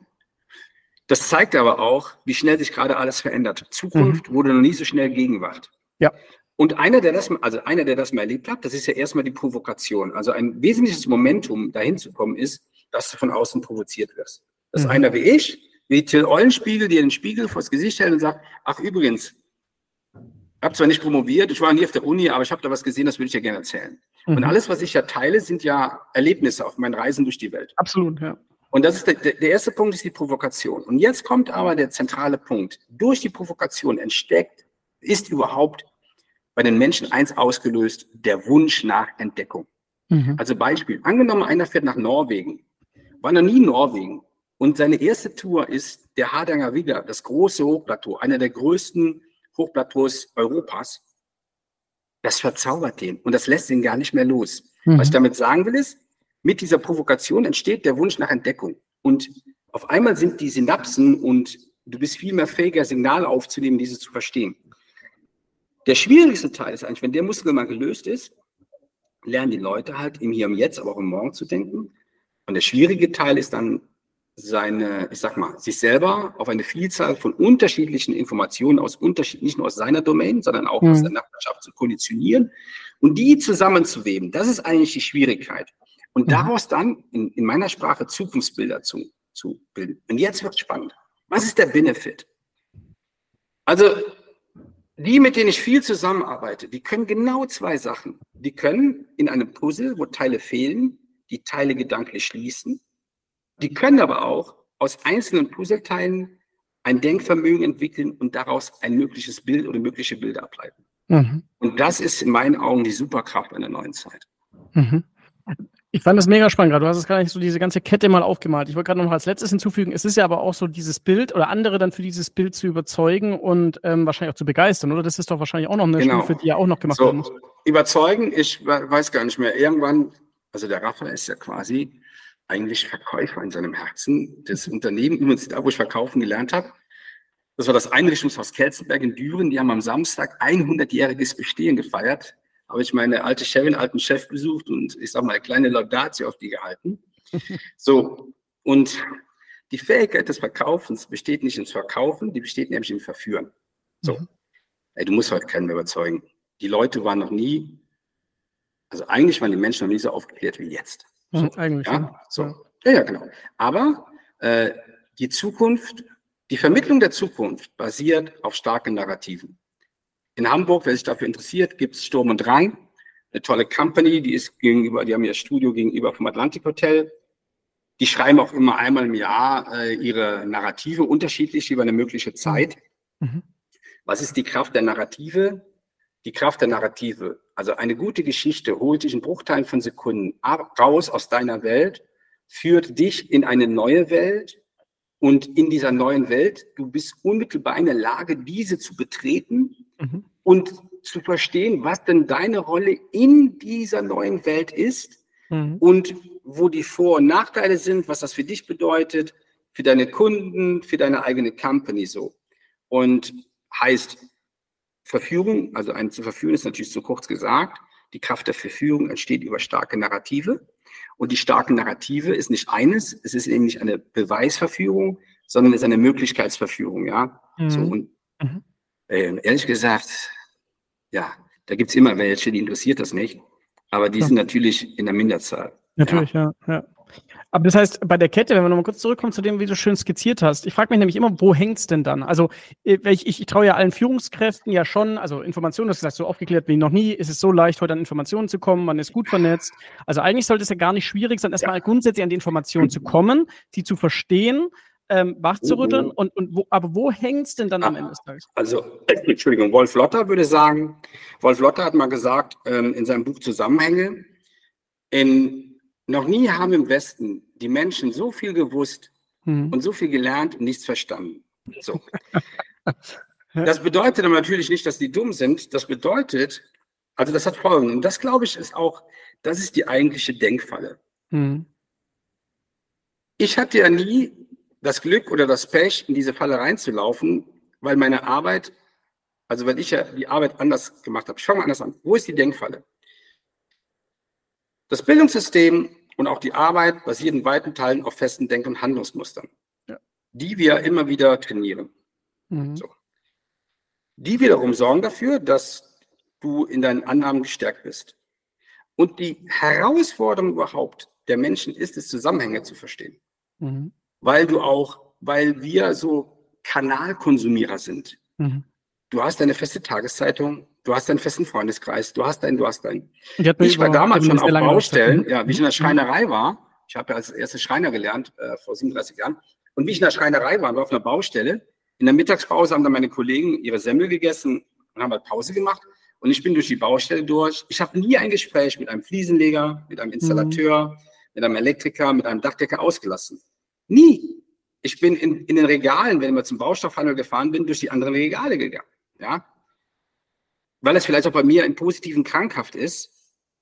Das zeigt aber auch, wie schnell sich gerade alles verändert. Zukunft mhm. wurde noch nie so schnell Gegenwart. Ja. Und einer, der das, also einer, der das mal erlebt hat, das ist ja erstmal die Provokation. Also ein wesentliches Momentum, dahin zu kommen, ist, dass du von außen provoziert wirst. Das ist mhm. einer wie ich, wie Till Eulenspiegel, dir den Spiegel vors Gesicht hält und sagt, ach übrigens, habe zwar nicht promoviert, ich war nie auf der Uni, aber ich habe da was gesehen, das würde ich ja gerne erzählen. Mhm. Und alles, was ich ja teile, sind ja Erlebnisse auf meinen Reisen durch die Welt. Absolut, ja. Und das ist der, der erste Punkt, ist die Provokation. Und jetzt kommt aber der zentrale Punkt. Durch die Provokation entsteckt, ist überhaupt bei den Menschen eins ausgelöst, der Wunsch nach Entdeckung. Mhm. Also Beispiel, angenommen, einer fährt nach Norwegen, war noch nie in Norwegen und seine erste Tour ist der Hardanger Wigger, das große Hochplateau, einer der größten Hochplateaus Europas. Das verzaubert den und das lässt ihn gar nicht mehr los. Mhm. Was ich damit sagen will ist, mit dieser Provokation entsteht der Wunsch nach Entdeckung. Und auf einmal sind die Synapsen und du bist viel mehr fähiger, Signale aufzunehmen, diese zu verstehen. Der schwierigste Teil ist eigentlich, wenn der Muskel mal gelöst ist, lernen die Leute halt im Hier und Jetzt, aber auch im Morgen zu denken. Und der schwierige Teil ist dann, seine, ich sag mal, sich selber auf eine Vielzahl von unterschiedlichen Informationen aus Unterschied, nicht nur aus seiner Domain, sondern auch mhm. aus der Nachbarschaft zu konditionieren und die zusammenzuweben. Das ist eigentlich die Schwierigkeit. Und mhm. daraus dann in, in meiner Sprache Zukunftsbilder zu, zu bilden. Und jetzt wird spannend. Was ist der Benefit? Also, die, mit denen ich viel zusammenarbeite, die können genau zwei Sachen. Die können in einem Puzzle, wo Teile fehlen, die Teile gedanklich schließen. Die können aber auch aus einzelnen Puzzleteilen ein Denkvermögen entwickeln und daraus ein mögliches Bild oder mögliche Bilder ableiten. Mhm. Und das ist in meinen Augen die Superkraft einer neuen Zeit. Mhm. Ich fand das mega spannend gerade. Du hast es gar nicht so diese ganze Kette mal aufgemalt. Ich wollte gerade noch als letztes hinzufügen, es ist ja aber auch so dieses Bild oder andere dann für dieses Bild zu überzeugen und ähm, wahrscheinlich auch zu begeistern, oder? Das ist doch wahrscheinlich auch noch eine genau. Stufe, die ja auch noch gemacht so, werden muss. Überzeugen, ich weiß gar nicht mehr. Irgendwann, also der Raphael ist ja quasi eigentlich Verkäufer in seinem Herzen. Das Unternehmen, übrigens da, wo ich verkaufen gelernt habe, das war das Einrichtungshaus Kelzenberg in Düren. Die haben am Samstag 100-jähriges Bestehen gefeiert habe ich meine alte Chefin, alten Chef besucht und ich sage mal, eine kleine Laudatio auf die gehalten. [LAUGHS] So, und die Fähigkeit des Verkaufens besteht nicht ins Verkaufen, die besteht nämlich im Verführen. So, mhm. ey, du musst heute keinen mehr überzeugen. Die Leute waren noch nie, also eigentlich waren die Menschen noch nie so aufgeklärt wie jetzt. So, mhm, [LAUGHS] eigentlich. Ja, ja. so. Ja, ja, genau. Aber äh, die Zukunft, die Vermittlung der Zukunft basiert auf starken Narrativen. In Hamburg, wer sich dafür interessiert, gibt es Sturm und Drang, eine tolle Company, die ist gegenüber, die haben ihr Studio gegenüber vom Atlantic Hotel. Die schreiben auch immer einmal im Jahr äh, ihre Narrative unterschiedlich über eine mögliche Zeit. Mhm. Was ist die Kraft der Narrative? Die Kraft der Narrative. Also eine gute Geschichte holt dich in Bruchteilen von Sekunden raus aus deiner Welt, führt dich in eine neue Welt und in dieser neuen Welt, du bist unmittelbar in der Lage, diese zu betreten mhm. und zu verstehen, was denn deine Rolle in dieser neuen Welt ist mhm. und wo die Vor- und Nachteile sind, was das für dich bedeutet, für deine Kunden, für deine eigene Company so. Und heißt Verführung, also ein zu verführen ist natürlich zu kurz gesagt. Die Kraft der Verführung entsteht über starke Narrative. Und die starke Narrative ist nicht eines, es ist eben nicht eine Beweisverführung, sondern es ist eine Möglichkeitsverführung, ja. Mhm. So, und mhm. äh, ehrlich gesagt, ja, da gibt es immer welche, die interessiert das nicht, aber die ja. sind natürlich in der Minderzahl. Natürlich, ja. ja. ja. Aber das heißt, bei der Kette, wenn wir nochmal kurz zurückkommen zu dem, wie du schön skizziert hast, ich frage mich nämlich immer, wo hängt es denn dann? Also äh, ich, ich, ich traue ja allen Führungskräften ja schon, also Informationen, das gesagt, so aufgeklärt wie noch nie, ist es so leicht, heute an Informationen zu kommen, man ist gut vernetzt. Also eigentlich sollte es ja gar nicht schwierig sein, erstmal ja. grundsätzlich an die Informationen zu kommen, die zu verstehen, ähm, wachzurütteln. Mhm. Und, und wo, aber wo hängt es denn dann am Ende des Tages? Also, [CLEARS THROAT] Entschuldigung, Wolf Lotter würde sagen, Wolf Lotter hat mal gesagt ähm, in seinem Buch Zusammenhänge, in noch nie haben im Westen die Menschen so viel gewusst mhm. und so viel gelernt und nichts verstanden. So. [LAUGHS] Das bedeutet aber natürlich nicht, dass die dumm sind. Das bedeutet, also das hat Folgen. Und das, glaube ich, ist auch, das ist die eigentliche Denkfalle. Mhm. Ich hatte ja nie das Glück oder das Pech, in diese Falle reinzulaufen, weil meine Arbeit, also weil ich ja die Arbeit anders gemacht habe. Ich fange mal anders an. Wo ist die Denkfalle? Das Bildungssystem und auch die Arbeit basiert in weiten Teilen auf festen Denk- und Handlungsmustern, ja. die wir immer wieder trainieren. Mhm. So. Die wiederum sorgen dafür, dass du in deinen Annahmen gestärkt bist. Und die Herausforderung überhaupt der Menschen ist es, Zusammenhänge zu verstehen. Mhm. Weil du auch, weil wir so Kanalkonsumierer sind. Mhm. Du hast eine feste Tageszeitung, du hast einen festen Freundeskreis, du hast einen, du hast einen. Ich war damals schon auf Baustellen, ja, wie ich in der mhm. Schreinerei war. Ich habe ja als erstes Schreiner gelernt äh, vor 37 Jahren. Und wie ich in der Schreinerei war, war auf einer Baustelle. In der Mittagspause haben dann meine Kollegen ihre Semmel gegessen und haben halt Pause gemacht. Und ich bin durch die Baustelle durch. Ich habe nie ein Gespräch mit einem Fliesenleger, mit einem Installateur, mhm. mit einem Elektriker, mit einem Dachdecker ausgelassen. Nie. Ich bin in, in den Regalen, wenn ich mal zum Baustoffhandel gefahren bin, durch die anderen Regale gegangen. Ja? Weil es vielleicht auch bei mir im positiven krankhaft ist,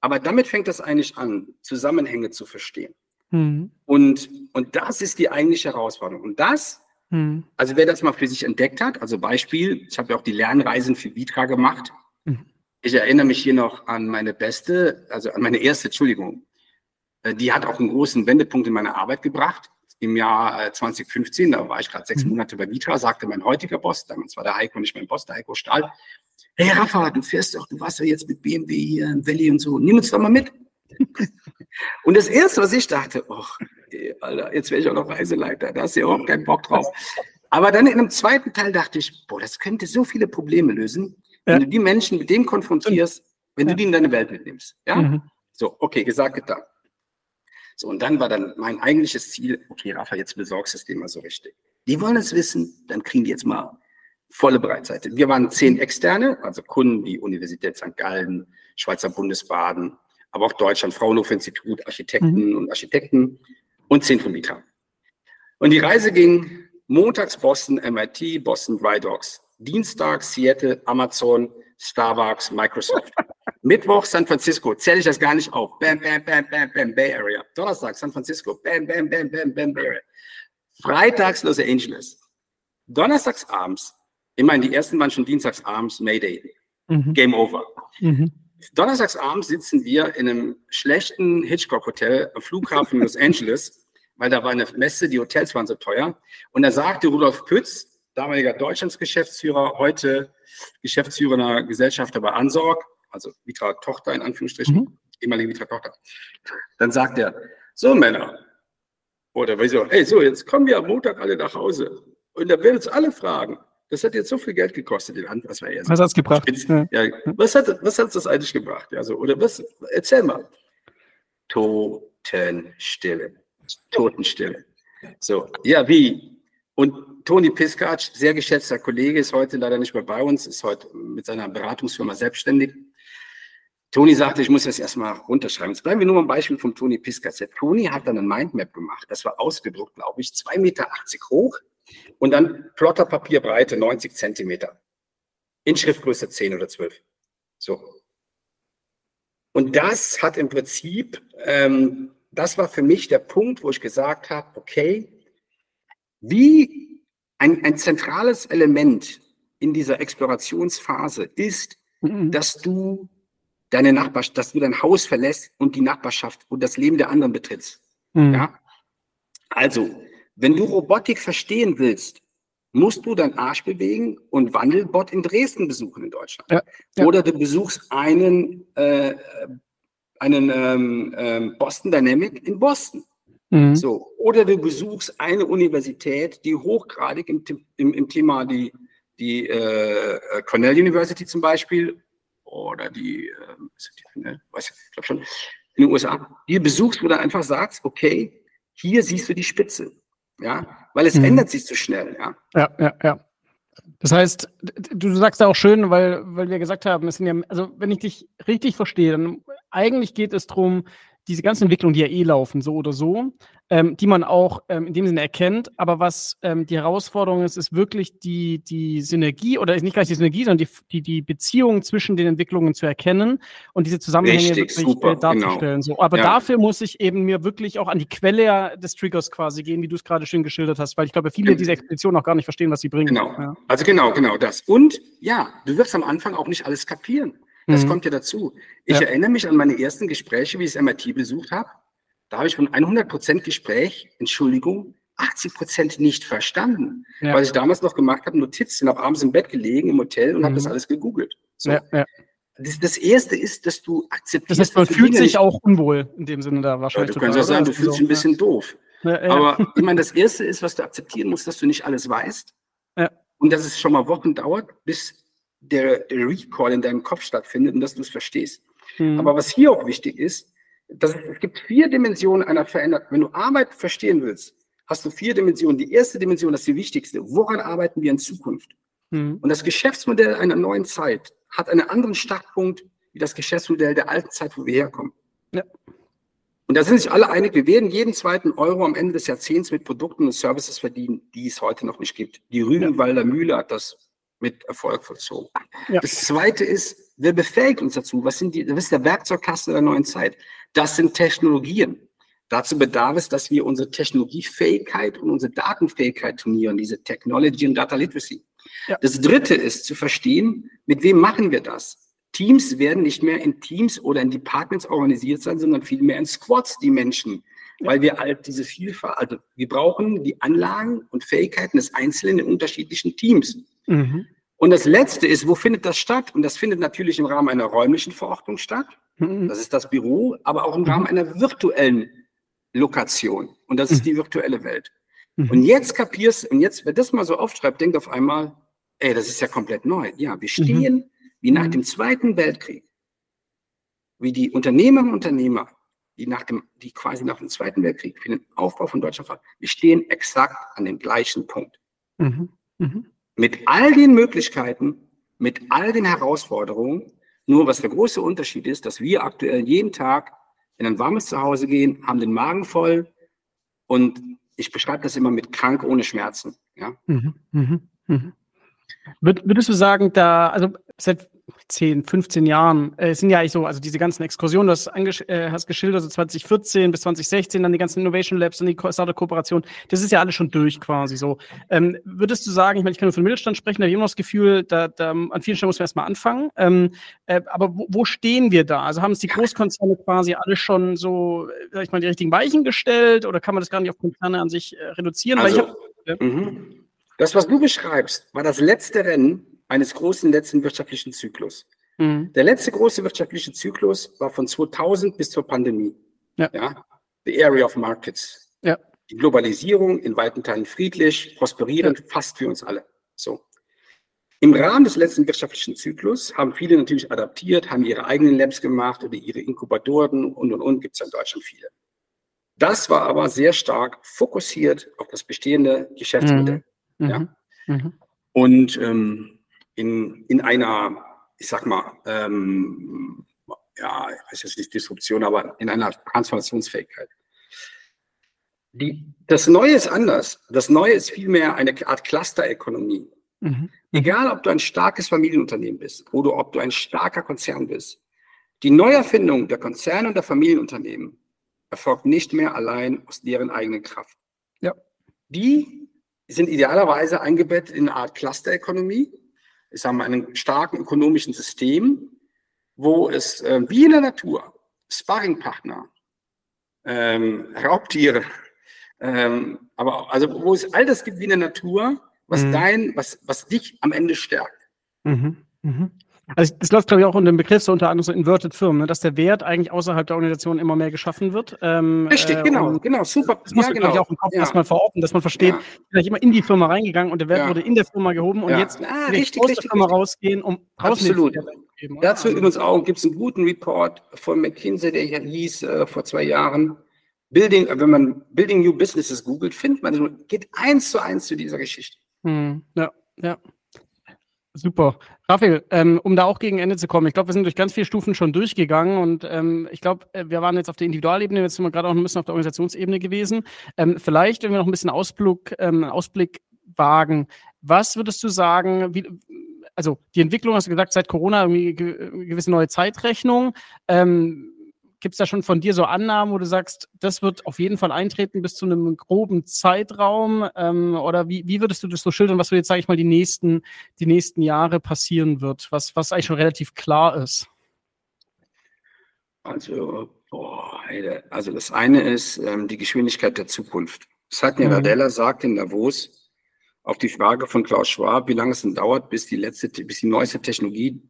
Aber damit fängt das eigentlich an, Zusammenhänge zu verstehen. Mhm. Und, und das ist die eigentliche Herausforderung. Und das, mhm. also wer das mal für sich entdeckt hat, also Beispiel, ich habe ja auch die Lernreisen für Vitra gemacht. Mhm. Ich erinnere mich hier noch an meine beste, also an meine erste, Entschuldigung. Äh, die hat auch einen großen Wendepunkt in meiner Arbeit gebracht. Im Jahr 2015, äh, da war ich gerade sechs mhm. Monate bei Vitra, sagte mein heutiger Boss, damals war der Heiko nicht mein Boss, der Heiko Stahl, hey Rafa, du fährst doch, du warst ja jetzt mit BMW hier im Valley und so, nimm uns doch mal mit. [LAUGHS] und das Erste, was ich dachte, ach, Alter, jetzt wäre ich auch noch Reiseleiter, da hast du ja überhaupt keinen Bock drauf. Aber dann in einem zweiten Teil dachte ich, boah, das könnte so viele Probleme lösen, wenn ja. du die Menschen mit dem konfrontierst, wenn ja. du die in deine Welt mitnimmst. Ja? Mhm. So, okay, gesagt, getan. So, und dann war dann mein eigentliches Ziel, okay, Rafa, jetzt besorgst du es dir mal so richtig. Die wollen es wissen, dann kriegen die jetzt mal volle Breitseite. Wir waren zehn Externe, also Kunden wie Universität St. Gallen, Schweizer Bundesbaden, aber auch Deutschland, Fraunhofer Institut, Architekten mhm. und Architekten und zehn von Mitra. Und die Reise ging montags Boston, MIT, Boston Dry Dogs, Dienstag Seattle, Amazon, Starbucks, Microsoft. [LAUGHS] Mittwoch San Francisco, zähle ich das gar nicht auf. Bam, bam, bam, bam, bam, Bay Area. Donnerstag San Francisco, bam, bam, bam, bam, bam, Bay Area. Freitags Los Angeles. Donnerstags abends Immerhin, die ersten waren schon dienstags abends Mayday. Mhm. Game over. Mhm. Donnerstags abends sitzen wir in einem schlechten Hitchcock-Hotel am Flughafen Los Angeles, weil da war eine Messe, die Hotels waren so teuer. Und da sagte Rudolf Pütz, damaliger Deutschlandsgeschäftsführer, heute Geschäftsführer einer Gesellschaft bei Ansorg, also Vitra Tochter in Anführungsstrichen, mhm. ehemalige Vitra Tochter. Dann sagt er, so Männer, oder wieso, hey, so, jetzt kommen wir am Montag alle nach Hause. Und da werden uns alle fragen, das hat jetzt so viel Geld gekostet, den Hand, was war erst. Was hat es gebracht? Ja. ja. Was hat was das eigentlich gebracht? Also, oder was? Erzähl mal. Totenstille. Totenstille. So, ja, wie? Und Toni Piskac, sehr geschätzter Kollege, ist heute leider nicht mehr bei uns, ist heute mit seiner Beratungsfirma selbstständig. Toni sagte, ich muss das erstmal runterschreiben. Jetzt bleiben wir nur mal ein Beispiel von Toni Piskac. Der Toni hat dann ein Mindmap gemacht. Das war ausgedruckt, glaube ich, 2,80 Meter hoch und dann Plotterpapierbreite 90 Zentimeter. In Schriftgröße 10 oder 12. So. Und das hat im Prinzip, ähm, das war für mich der Punkt, wo ich gesagt habe, okay, wie ein, ein zentrales Element in dieser Explorationsphase ist, mhm. dass du deine Nachbarschaft, dass du dein Haus verlässt und die Nachbarschaft und das Leben der anderen betrittst. Mhm. Ja? Also, wenn du Robotik verstehen willst, musst du deinen Arsch bewegen und Wandelbot in Dresden besuchen in Deutschland. Ja, ja. Oder du besuchst einen, äh, einen ähm, ähm, Boston Dynamic in Boston. Mhm. So. Oder du besuchst eine Universität, die hochgradig im, im, im Thema die, die äh, Cornell University zum Beispiel oder die, äh, die weiß ich glaube schon, in den USA, die besuchst, wo du einfach sagst, okay, hier siehst du die Spitze ja, weil es mhm. ändert sich zu schnell, ja. Ja, ja, ja. Das heißt, du sagst ja auch schön, weil, weil wir gesagt haben, es sind ja, also wenn ich dich richtig verstehe, dann eigentlich geht es darum, diese ganzen Entwicklungen, die ja eh laufen, so oder so, ähm, die man auch ähm, in dem Sinne erkennt. Aber was ähm, die Herausforderung ist, ist wirklich die, die Synergie oder nicht gleich die Synergie, sondern die, die, die Beziehung zwischen den Entwicklungen zu erkennen und diese Zusammenhänge Richtig, wirklich super, äh, darzustellen. Genau. So. Aber ja. dafür muss ich eben mir wirklich auch an die Quelle des Triggers quasi gehen, wie du es gerade schön geschildert hast, weil ich glaube, viele genau. dieser Expeditionen auch gar nicht verstehen, was sie bringen. Genau. Ja. Also genau, genau das. Und ja, du wirst am Anfang auch nicht alles kapieren. Das mhm. kommt ja dazu. Ich ja. erinnere mich an meine ersten Gespräche, wie ich das MIT besucht habe. Da habe ich von 100% Gespräch, Entschuldigung, 80% nicht verstanden. Ja. Was ich damals noch gemacht habe, Notizen, habe abends im Bett gelegen im Hotel und mhm. habe das alles gegoogelt. So. Ja, ja. Das, das, erste ist, dass du akzeptierst. Das heißt, man fühlt sich auch unwohl in dem Sinne da wahrscheinlich. Ja, du kannst auch sagen, du fühlst dich ein bisschen doof. Aber ich meine, das erste ist, was du akzeptieren musst, dass du nicht alles weißt. Und dass es schon mal Wochen dauert, bis der, Recall in deinem Kopf stattfindet und dass du es verstehst. Mhm. Aber was hier auch wichtig ist, dass es, es gibt vier Dimensionen einer Veränderung. Wenn du Arbeit verstehen willst, hast du vier Dimensionen. Die erste Dimension, das ist die wichtigste. Woran arbeiten wir in Zukunft? Mhm. Und das Geschäftsmodell einer neuen Zeit hat einen anderen Startpunkt wie das Geschäftsmodell der alten Zeit, wo wir herkommen. Ja. Und da sind sich alle einig, wir werden jeden zweiten Euro am Ende des Jahrzehnts mit Produkten und Services verdienen, die es heute noch nicht gibt. Die Rügenwalder Mühle hat das mit Erfolg vollzogen. Ja. Das zweite ist, wer befähigt uns dazu? Was sind die, was ist der Werkzeugkasten der neuen Zeit? Das sind Technologien. Dazu bedarf es, dass wir unsere Technologiefähigkeit und unsere Datenfähigkeit trainieren, diese Technology und Data Literacy. Ja. Das dritte ist zu verstehen, mit wem machen wir das? Teams werden nicht mehr in Teams oder in Departments organisiert sein, sondern vielmehr in Squads, die Menschen. Weil wir halt diese Vielfalt, also wir brauchen die Anlagen und Fähigkeiten des Einzelnen in unterschiedlichen Teams. Mhm. Und das Letzte ist, wo findet das statt? Und das findet natürlich im Rahmen einer räumlichen Verordnung statt. Mhm. Das ist das Büro, aber auch im Rahmen einer virtuellen Lokation. Und das ist mhm. die virtuelle Welt. Mhm. Und jetzt kapierst, und jetzt, wer das mal so aufschreibt, denkt auf einmal, ey, das ist ja komplett neu. Ja, wir stehen wie nach dem Zweiten Weltkrieg, wie die Unternehmerinnen und Unternehmer, die nach dem, die quasi nach dem Zweiten Weltkrieg für den Aufbau von Deutschland waren. Wir stehen exakt an dem gleichen Punkt. Mhm. Mhm. Mit all den Möglichkeiten, mit all den Herausforderungen. Nur was der große Unterschied ist, dass wir aktuell jeden Tag in ein warmes Zuhause gehen, haben den Magen voll und ich beschreibe das immer mit krank ohne Schmerzen. Ja? Mhm, mh, mh. Würdest du sagen, da, also seit 10, 15 Jahren, äh, sind ja eigentlich so, also diese ganzen Exkursionen, du hast, äh, hast geschildert, so 2014 bis 2016, dann die ganzen Innovation Labs und die Startup-Kooperation, das ist ja alles schon durch quasi so. Ähm, würdest du sagen, ich meine, ich kann nur den Mittelstand sprechen, da habe ich immer das Gefühl, da, da an vielen Stellen muss man erstmal anfangen. Ähm, äh, aber wo, wo, stehen wir da? Also haben es die Großkonzerne quasi alle schon so, sag ich mal, die richtigen Weichen gestellt oder kann man das gar nicht auf Konzerne an sich äh, reduzieren? Also, hab, ja. Mhm. Das, was du beschreibst, war das letzte Rennen eines großen letzten wirtschaftlichen Zyklus. Mhm. Der letzte große wirtschaftliche Zyklus war von 2000 bis zur Pandemie. Ja. ja? The Area of Markets. Ja. Die Globalisierung in weiten Teilen friedlich, prosperierend, ja. fast für uns alle. So. Im Rahmen des letzten wirtschaftlichen Zyklus haben viele natürlich adaptiert, haben ihre eigenen Labs gemacht oder ihre Inkubatoren und und und gibt es in Deutschland viele. Das war aber sehr stark fokussiert auf das bestehende Geschäftsmodell. Mhm. Ja? Mhm. Und ähm, in, in einer, ich sag mal, ähm, ja, ich weiß jetzt nicht Disruption, aber in einer Transformationsfähigkeit. Die, das Neue ist anders. Das Neue ist vielmehr eine Art Clusterökonomie. Mhm. Egal, ob du ein starkes Familienunternehmen bist oder ob du ein starker Konzern bist. Die Neuerfindung der Konzerne und der Familienunternehmen erfolgt nicht mehr allein aus deren eigenen Kraft. Ja. Die sind idealerweise eingebettet in eine Art Clusterökonomie, ich sage mal, einem starken ökonomischen System, wo es äh, wie in der Natur Sparringpartner, ähm, Raubtiere, ähm, aber also wo es all das gibt wie in der Natur, was mhm. dein, was, was dich am Ende stärkt. Mhm. Mhm. Also das läuft, glaube ich, auch unter dem Begriff so unter anderem so Inverted Firmen, ne, dass der Wert eigentlich außerhalb der Organisation immer mehr geschaffen wird. Ähm, Richtig, äh, genau, genau, super. Das muss man, ja, genau. auch im Kopf ja. erstmal verorten, dass man versteht, ja. vielleicht immer in die Firma reingegangen und der Wert ja. wurde in der Firma gehoben und jetzt ah, richtig, aus richtig, der Firma richtig. rausgehen, um Absolut. Dazu in uns auch gibt es einen guten Report von McKinsey, der hier hieß äh, vor zwei Jahren. Building, wenn man Building New Businesses googelt, findet man, geht eins zu eins zu dieser Geschichte. Hm, ja, ja. Super. Raphael, ähm, um da auch gegen Ende zu kommen, ich glaube, wir sind durch ganz viele Stufen schon durchgegangen und ähm, ich glaube, äh, wir waren jetzt auf der Individualebene, jetzt sind wir gerade auch ein bisschen auf der Organisationsebene gewesen. Ähm, vielleicht, wenn wir noch ein bisschen Ausblick, ähm, Ausblick wagen, was würdest du sagen, wie, also die Entwicklung, hast du gesagt, seit Corona irgendwie gewisse neue Zeitrechnung. Ähm, Gibt es da schon von dir so Annahmen, wo du sagst, das wird auf jeden Fall eintreten bis zu einem groben Zeitraum? Ähm, oder wie, wie würdest du das so schildern, was so jetzt, sage ich mal, die nächsten, die nächsten Jahre passieren wird, was, was eigentlich schon relativ klar ist? Also, boah, also das eine ist ähm, die Geschwindigkeit der Zukunft. Satya mhm. Nadella sagt in Davos auf die Frage von Klaus Schwab, wie lange es denn dauert, bis die letzte, bis die neueste Technologie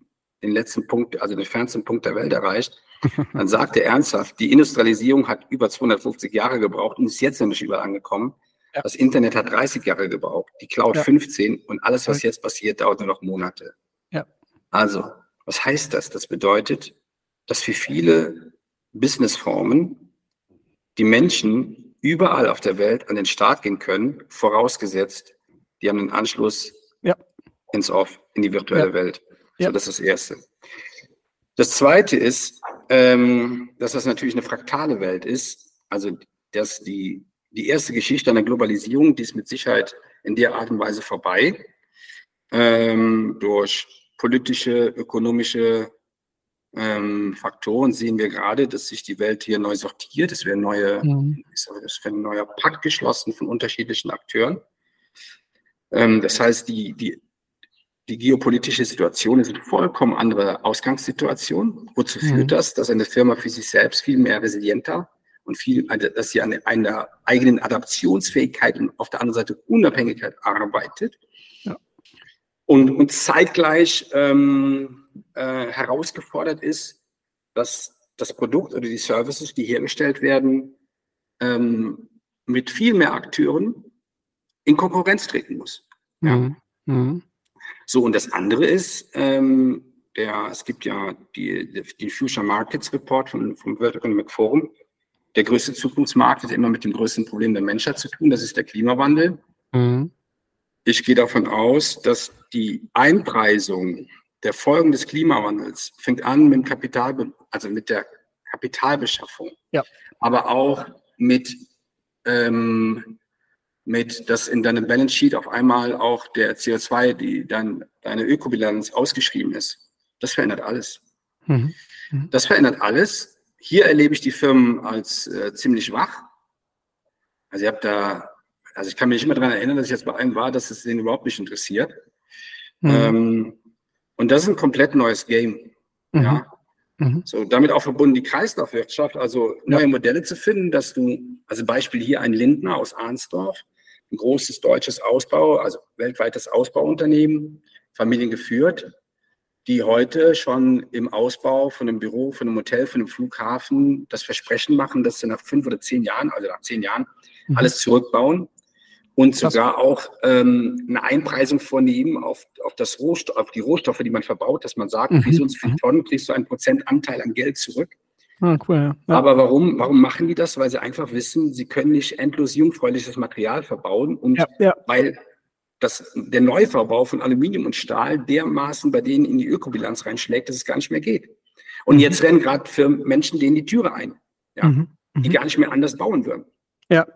den letzten Punkt, also den fernsten Punkt der Welt erreicht, dann sagt er ernsthaft, die Industrialisierung hat über 250 Jahre gebraucht und ist jetzt nicht überall angekommen. Ja. Das Internet hat 30 Jahre gebraucht, die Cloud ja. 15 und alles, was jetzt passiert, dauert nur noch Monate. Ja. Also, was heißt das? Das bedeutet, dass für viele Businessformen die Menschen überall auf der Welt an den Start gehen können, vorausgesetzt, die haben den Anschluss ja. ins Off, in die virtuelle. Welt. So, das ist das Erste. Das Zweite ist, ähm, dass das natürlich eine fraktale Welt ist. Also, dass die, die erste Geschichte einer Globalisierung, die ist mit Sicherheit in der Art und Weise vorbei. ähm, durch politische, ökonomische ähm, Faktoren sehen wir gerade, dass sich die Welt hier neu sortiert. Es werden neue, es wird ein neuer Pakt geschlossen von unterschiedlichen Akteuren. Ähm, das heißt, die, die, die geopolitische Situation ist eine vollkommen andere Ausgangssituation. Wozu mhm. führt das? Dass eine Firma für sich selbst viel mehr resilienter und viel, also, dass sie an einer eigenen Adaptionsfähigkeit und auf der anderen Seite Unabhängigkeit arbeitet. Ja. Und, und zeitgleich ähm, äh, herausgefordert ist, dass das Produkt oder die Services, die hergestellt werden, ähm, mit viel mehr Akteuren in Konkurrenz treten muss. Ja. Mhm. Mhm. So, und das andere ist, ähm, der, es gibt ja die, die Future Markets Report vom, vom World Economic Forum. Der größte Zukunftsmarkt hat immer mit dem größten Problem der Menschheit zu tun, das ist der Klimawandel. Mhm. Ich gehe davon aus, dass die Einpreisung der Folgen des Klimawandels fängt an mit Kapital, also mit der Kapitalbeschaffung, ja. aber auch mit ähm, mit, dass in deinem Balance Sheet auf einmal auch der CO2, die dann deine Ökobilanz ausgeschrieben ist. Das verändert alles. Mhm. Mhm. Das verändert alles. Hier erlebe ich die Firmen als äh, ziemlich wach. Also ihr habt da, also ich kann mich nicht mehr daran erinnern, dass ich jetzt bei einem war, dass es den überhaupt nicht interessiert. Mhm. Ähm, und das ist ein komplett neues Game. Mhm. Ja. Mhm. So, damit auch verbunden die Kreislaufwirtschaft, also neue ja. Modelle zu finden, dass du, also Beispiel hier ein Lindner aus Arnsdorf, ein großes deutsches Ausbau, also weltweites Ausbauunternehmen, familiengeführt, die heute schon im Ausbau von einem Büro, von einem Hotel, von einem Flughafen das Versprechen machen, dass sie nach fünf oder zehn Jahren, also nach zehn Jahren, mhm. alles zurückbauen und sogar auch ähm, eine Einpreisung vornehmen auf, auf, das Rohstoff, auf die Rohstoffe, die man verbaut, dass man sagt, mhm. für so und so viele Tonnen kriegst du einen Prozentanteil an Geld zurück. Ah, cool, ja. Ja. Aber warum, warum machen die das? Weil sie einfach wissen, sie können nicht endlos jungfräuliches Material verbauen und ja, weil das, der Neuverbau von Aluminium und Stahl dermaßen bei denen in die Ökobilanz reinschlägt, dass es gar nicht mehr geht. Und mhm. jetzt rennen gerade für Menschen denen die Türe ein, ja, mhm. die mhm. gar nicht mehr anders bauen würden. Ja,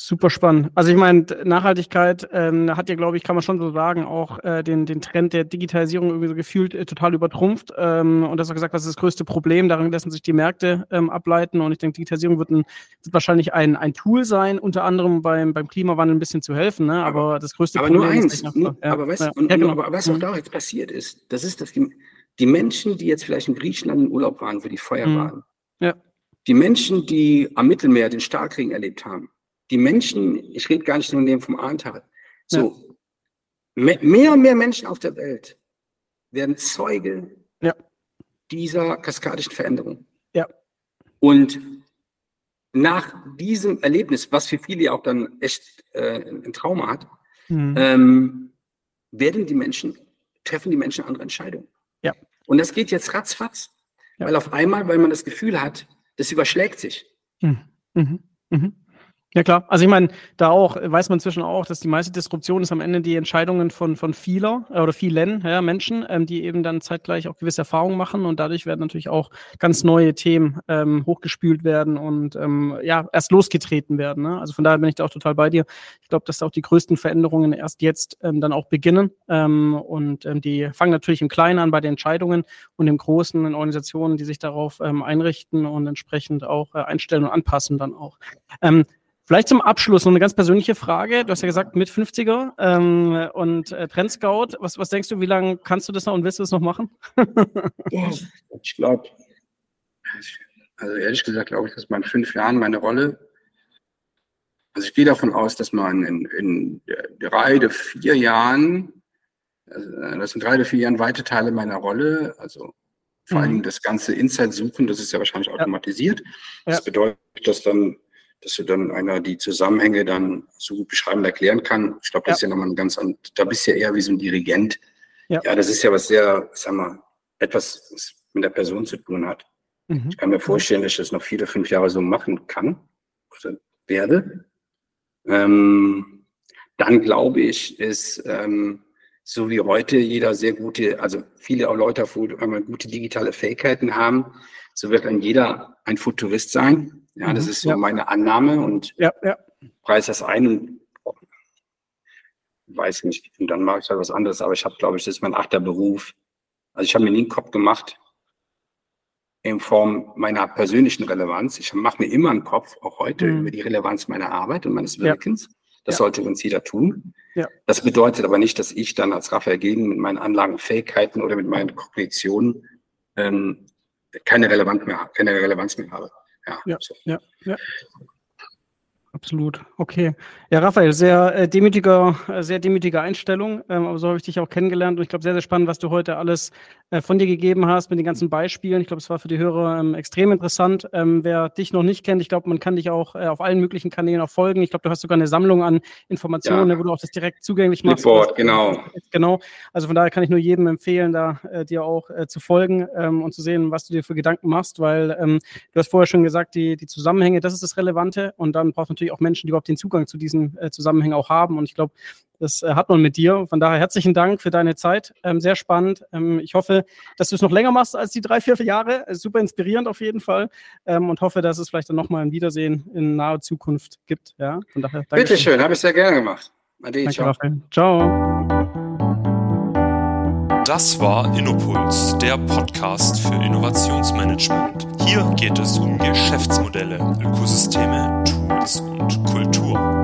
Super spannend. Also ich meine, Nachhaltigkeit ähm, hat ja, glaube ich, kann man schon so sagen, auch äh, den, den Trend der Digitalisierung irgendwie so gefühlt äh, total übertrumpft. Ähm, und das auch gesagt, was ist das größte Problem? Darin lassen sich die Märkte ähm, ableiten. Und ich denke, Digitalisierung wird, ein, wird wahrscheinlich ein, ein Tool sein, unter anderem beim, beim Klimawandel ein bisschen zu helfen. Ne? Aber, aber das größte aber Problem nur eins, ist. Nur, ja, aber weißt, ja, und, ja, genau. aber was auch mhm. da jetzt passiert ist, das ist, dass die, die Menschen, die jetzt vielleicht in Griechenland im Urlaub waren, wo die Feuer mhm. waren, ja. die Menschen, die am Mittelmeer den Starkregen erlebt haben, die Menschen, ich rede gar nicht nur dem vom Ahrtal, so ja. mehr und mehr Menschen auf der Welt werden Zeuge ja. dieser kaskadischen Veränderung. Ja. Und nach diesem Erlebnis, was für viele auch dann echt äh, ein Trauma hat, mhm. ähm, werden die Menschen, treffen die Menschen andere Entscheidungen. Ja. Und das geht jetzt ratzfatz, ja. weil auf einmal, weil man das Gefühl hat, das überschlägt sich. Mhm. Mhm. Ja klar, also ich meine, da auch weiß man inzwischen auch, dass die meiste Disruption ist am Ende die Entscheidungen von, von vieler äh, oder vielen ja, Menschen, ähm, die eben dann zeitgleich auch gewisse Erfahrungen machen und dadurch werden natürlich auch ganz neue Themen ähm, hochgespült werden und ähm, ja, erst losgetreten werden. Ne? Also von daher bin ich da auch total bei dir. Ich glaube, dass auch die größten Veränderungen erst jetzt ähm, dann auch beginnen ähm, und ähm, die fangen natürlich im Kleinen an bei den Entscheidungen und im Großen in Organisationen, die sich darauf ähm, einrichten und entsprechend auch äh, einstellen und anpassen dann auch. Ähm, Vielleicht zum Abschluss noch eine ganz persönliche Frage. Du hast ja gesagt, mit 50er ähm, und äh, Trendscout. Was, was denkst du, wie lange kannst du das noch und willst du das noch machen? [LAUGHS] ich glaube, also ehrlich gesagt, glaube ich, dass man in fünf Jahren meine Rolle, also ich gehe davon aus, dass man in, in drei oder vier Jahren, also das sind drei oder vier Jahren weite Teile meiner Rolle, also vor mhm. allem das ganze Insight suchen, das ist ja wahrscheinlich automatisiert. Ja. Das bedeutet, dass dann dass du dann einer die Zusammenhänge dann so gut beschreiben und erklären kann. Ich glaube, das ja. ist ja nochmal ein ganz, da bist du ja eher wie so ein Dirigent. Ja. ja, das ist ja was sehr, sag mal, etwas, was mit der Person zu tun hat. Mhm. Ich kann mir vorstellen, dass ich das noch vier oder fünf Jahre so machen kann oder werde. Ähm, dann glaube ich, ist ähm, so wie heute jeder sehr gute, also viele Leute einmal gute digitale Fähigkeiten haben, so wird dann jeder ein Futurist sein. Ja, das mhm. ist so ja. meine Annahme und ja, ja. preis das ein. Und weiß nicht. Und dann mache ich halt was anderes. Aber ich habe, glaube ich, das ist mein achter Beruf. Also ich habe mir nie einen Kopf gemacht in Form meiner persönlichen Relevanz. Ich mache mir immer einen Kopf, auch heute, mhm. über die Relevanz meiner Arbeit und meines Wirkens. Das ja. sollte uns jeder tun. Ja. Das bedeutet aber nicht, dass ich dann als Raphael Gegen mit meinen Anlagenfähigkeiten oder mit meinen Kognitionen ähm, keine, Relevanz mehr, keine Relevanz mehr habe. Ja, ja, so. ja, ja. Absolut. Okay. Ja, Raphael, sehr äh, demütiger, äh, sehr demütige Einstellung. Ähm, aber so habe ich dich auch kennengelernt und ich glaube, sehr, sehr spannend, was du heute alles äh, von dir gegeben hast mit den ganzen Beispielen. Ich glaube, es war für die Hörer ähm, extrem interessant. Ähm, wer dich noch nicht kennt, ich glaube, man kann dich auch äh, auf allen möglichen Kanälen auch folgen. Ich glaube, du hast sogar eine Sammlung an Informationen, ja. wo du auch das direkt zugänglich machst. Report, genau. Genau. Also von daher kann ich nur jedem empfehlen, da äh, dir auch zu folgen ähm, und zu sehen, was du dir für Gedanken machst, weil ähm, du hast vorher schon gesagt, die, die Zusammenhänge, das ist das Relevante und dann braucht natürlich natürlich auch Menschen, die überhaupt den Zugang zu diesen äh, Zusammenhängen auch haben. Und ich glaube, das äh, hat man mit dir. Von daher herzlichen Dank für deine Zeit. Ähm, sehr spannend. Ähm, ich hoffe, dass du es noch länger machst als die drei, vier Jahre. Super inspirierend auf jeden Fall. Ähm, und hoffe, dass es vielleicht dann nochmal ein Wiedersehen in naher Zukunft gibt. Ja, von daher. Bitteschön, habe ich sehr gerne gemacht. Ade, danke, ciao. Ciao. Das war Innopuls, der Podcast für Innovationsmanagement. Hier geht es um Geschäftsmodelle, Ökosysteme Kunst und Kultur.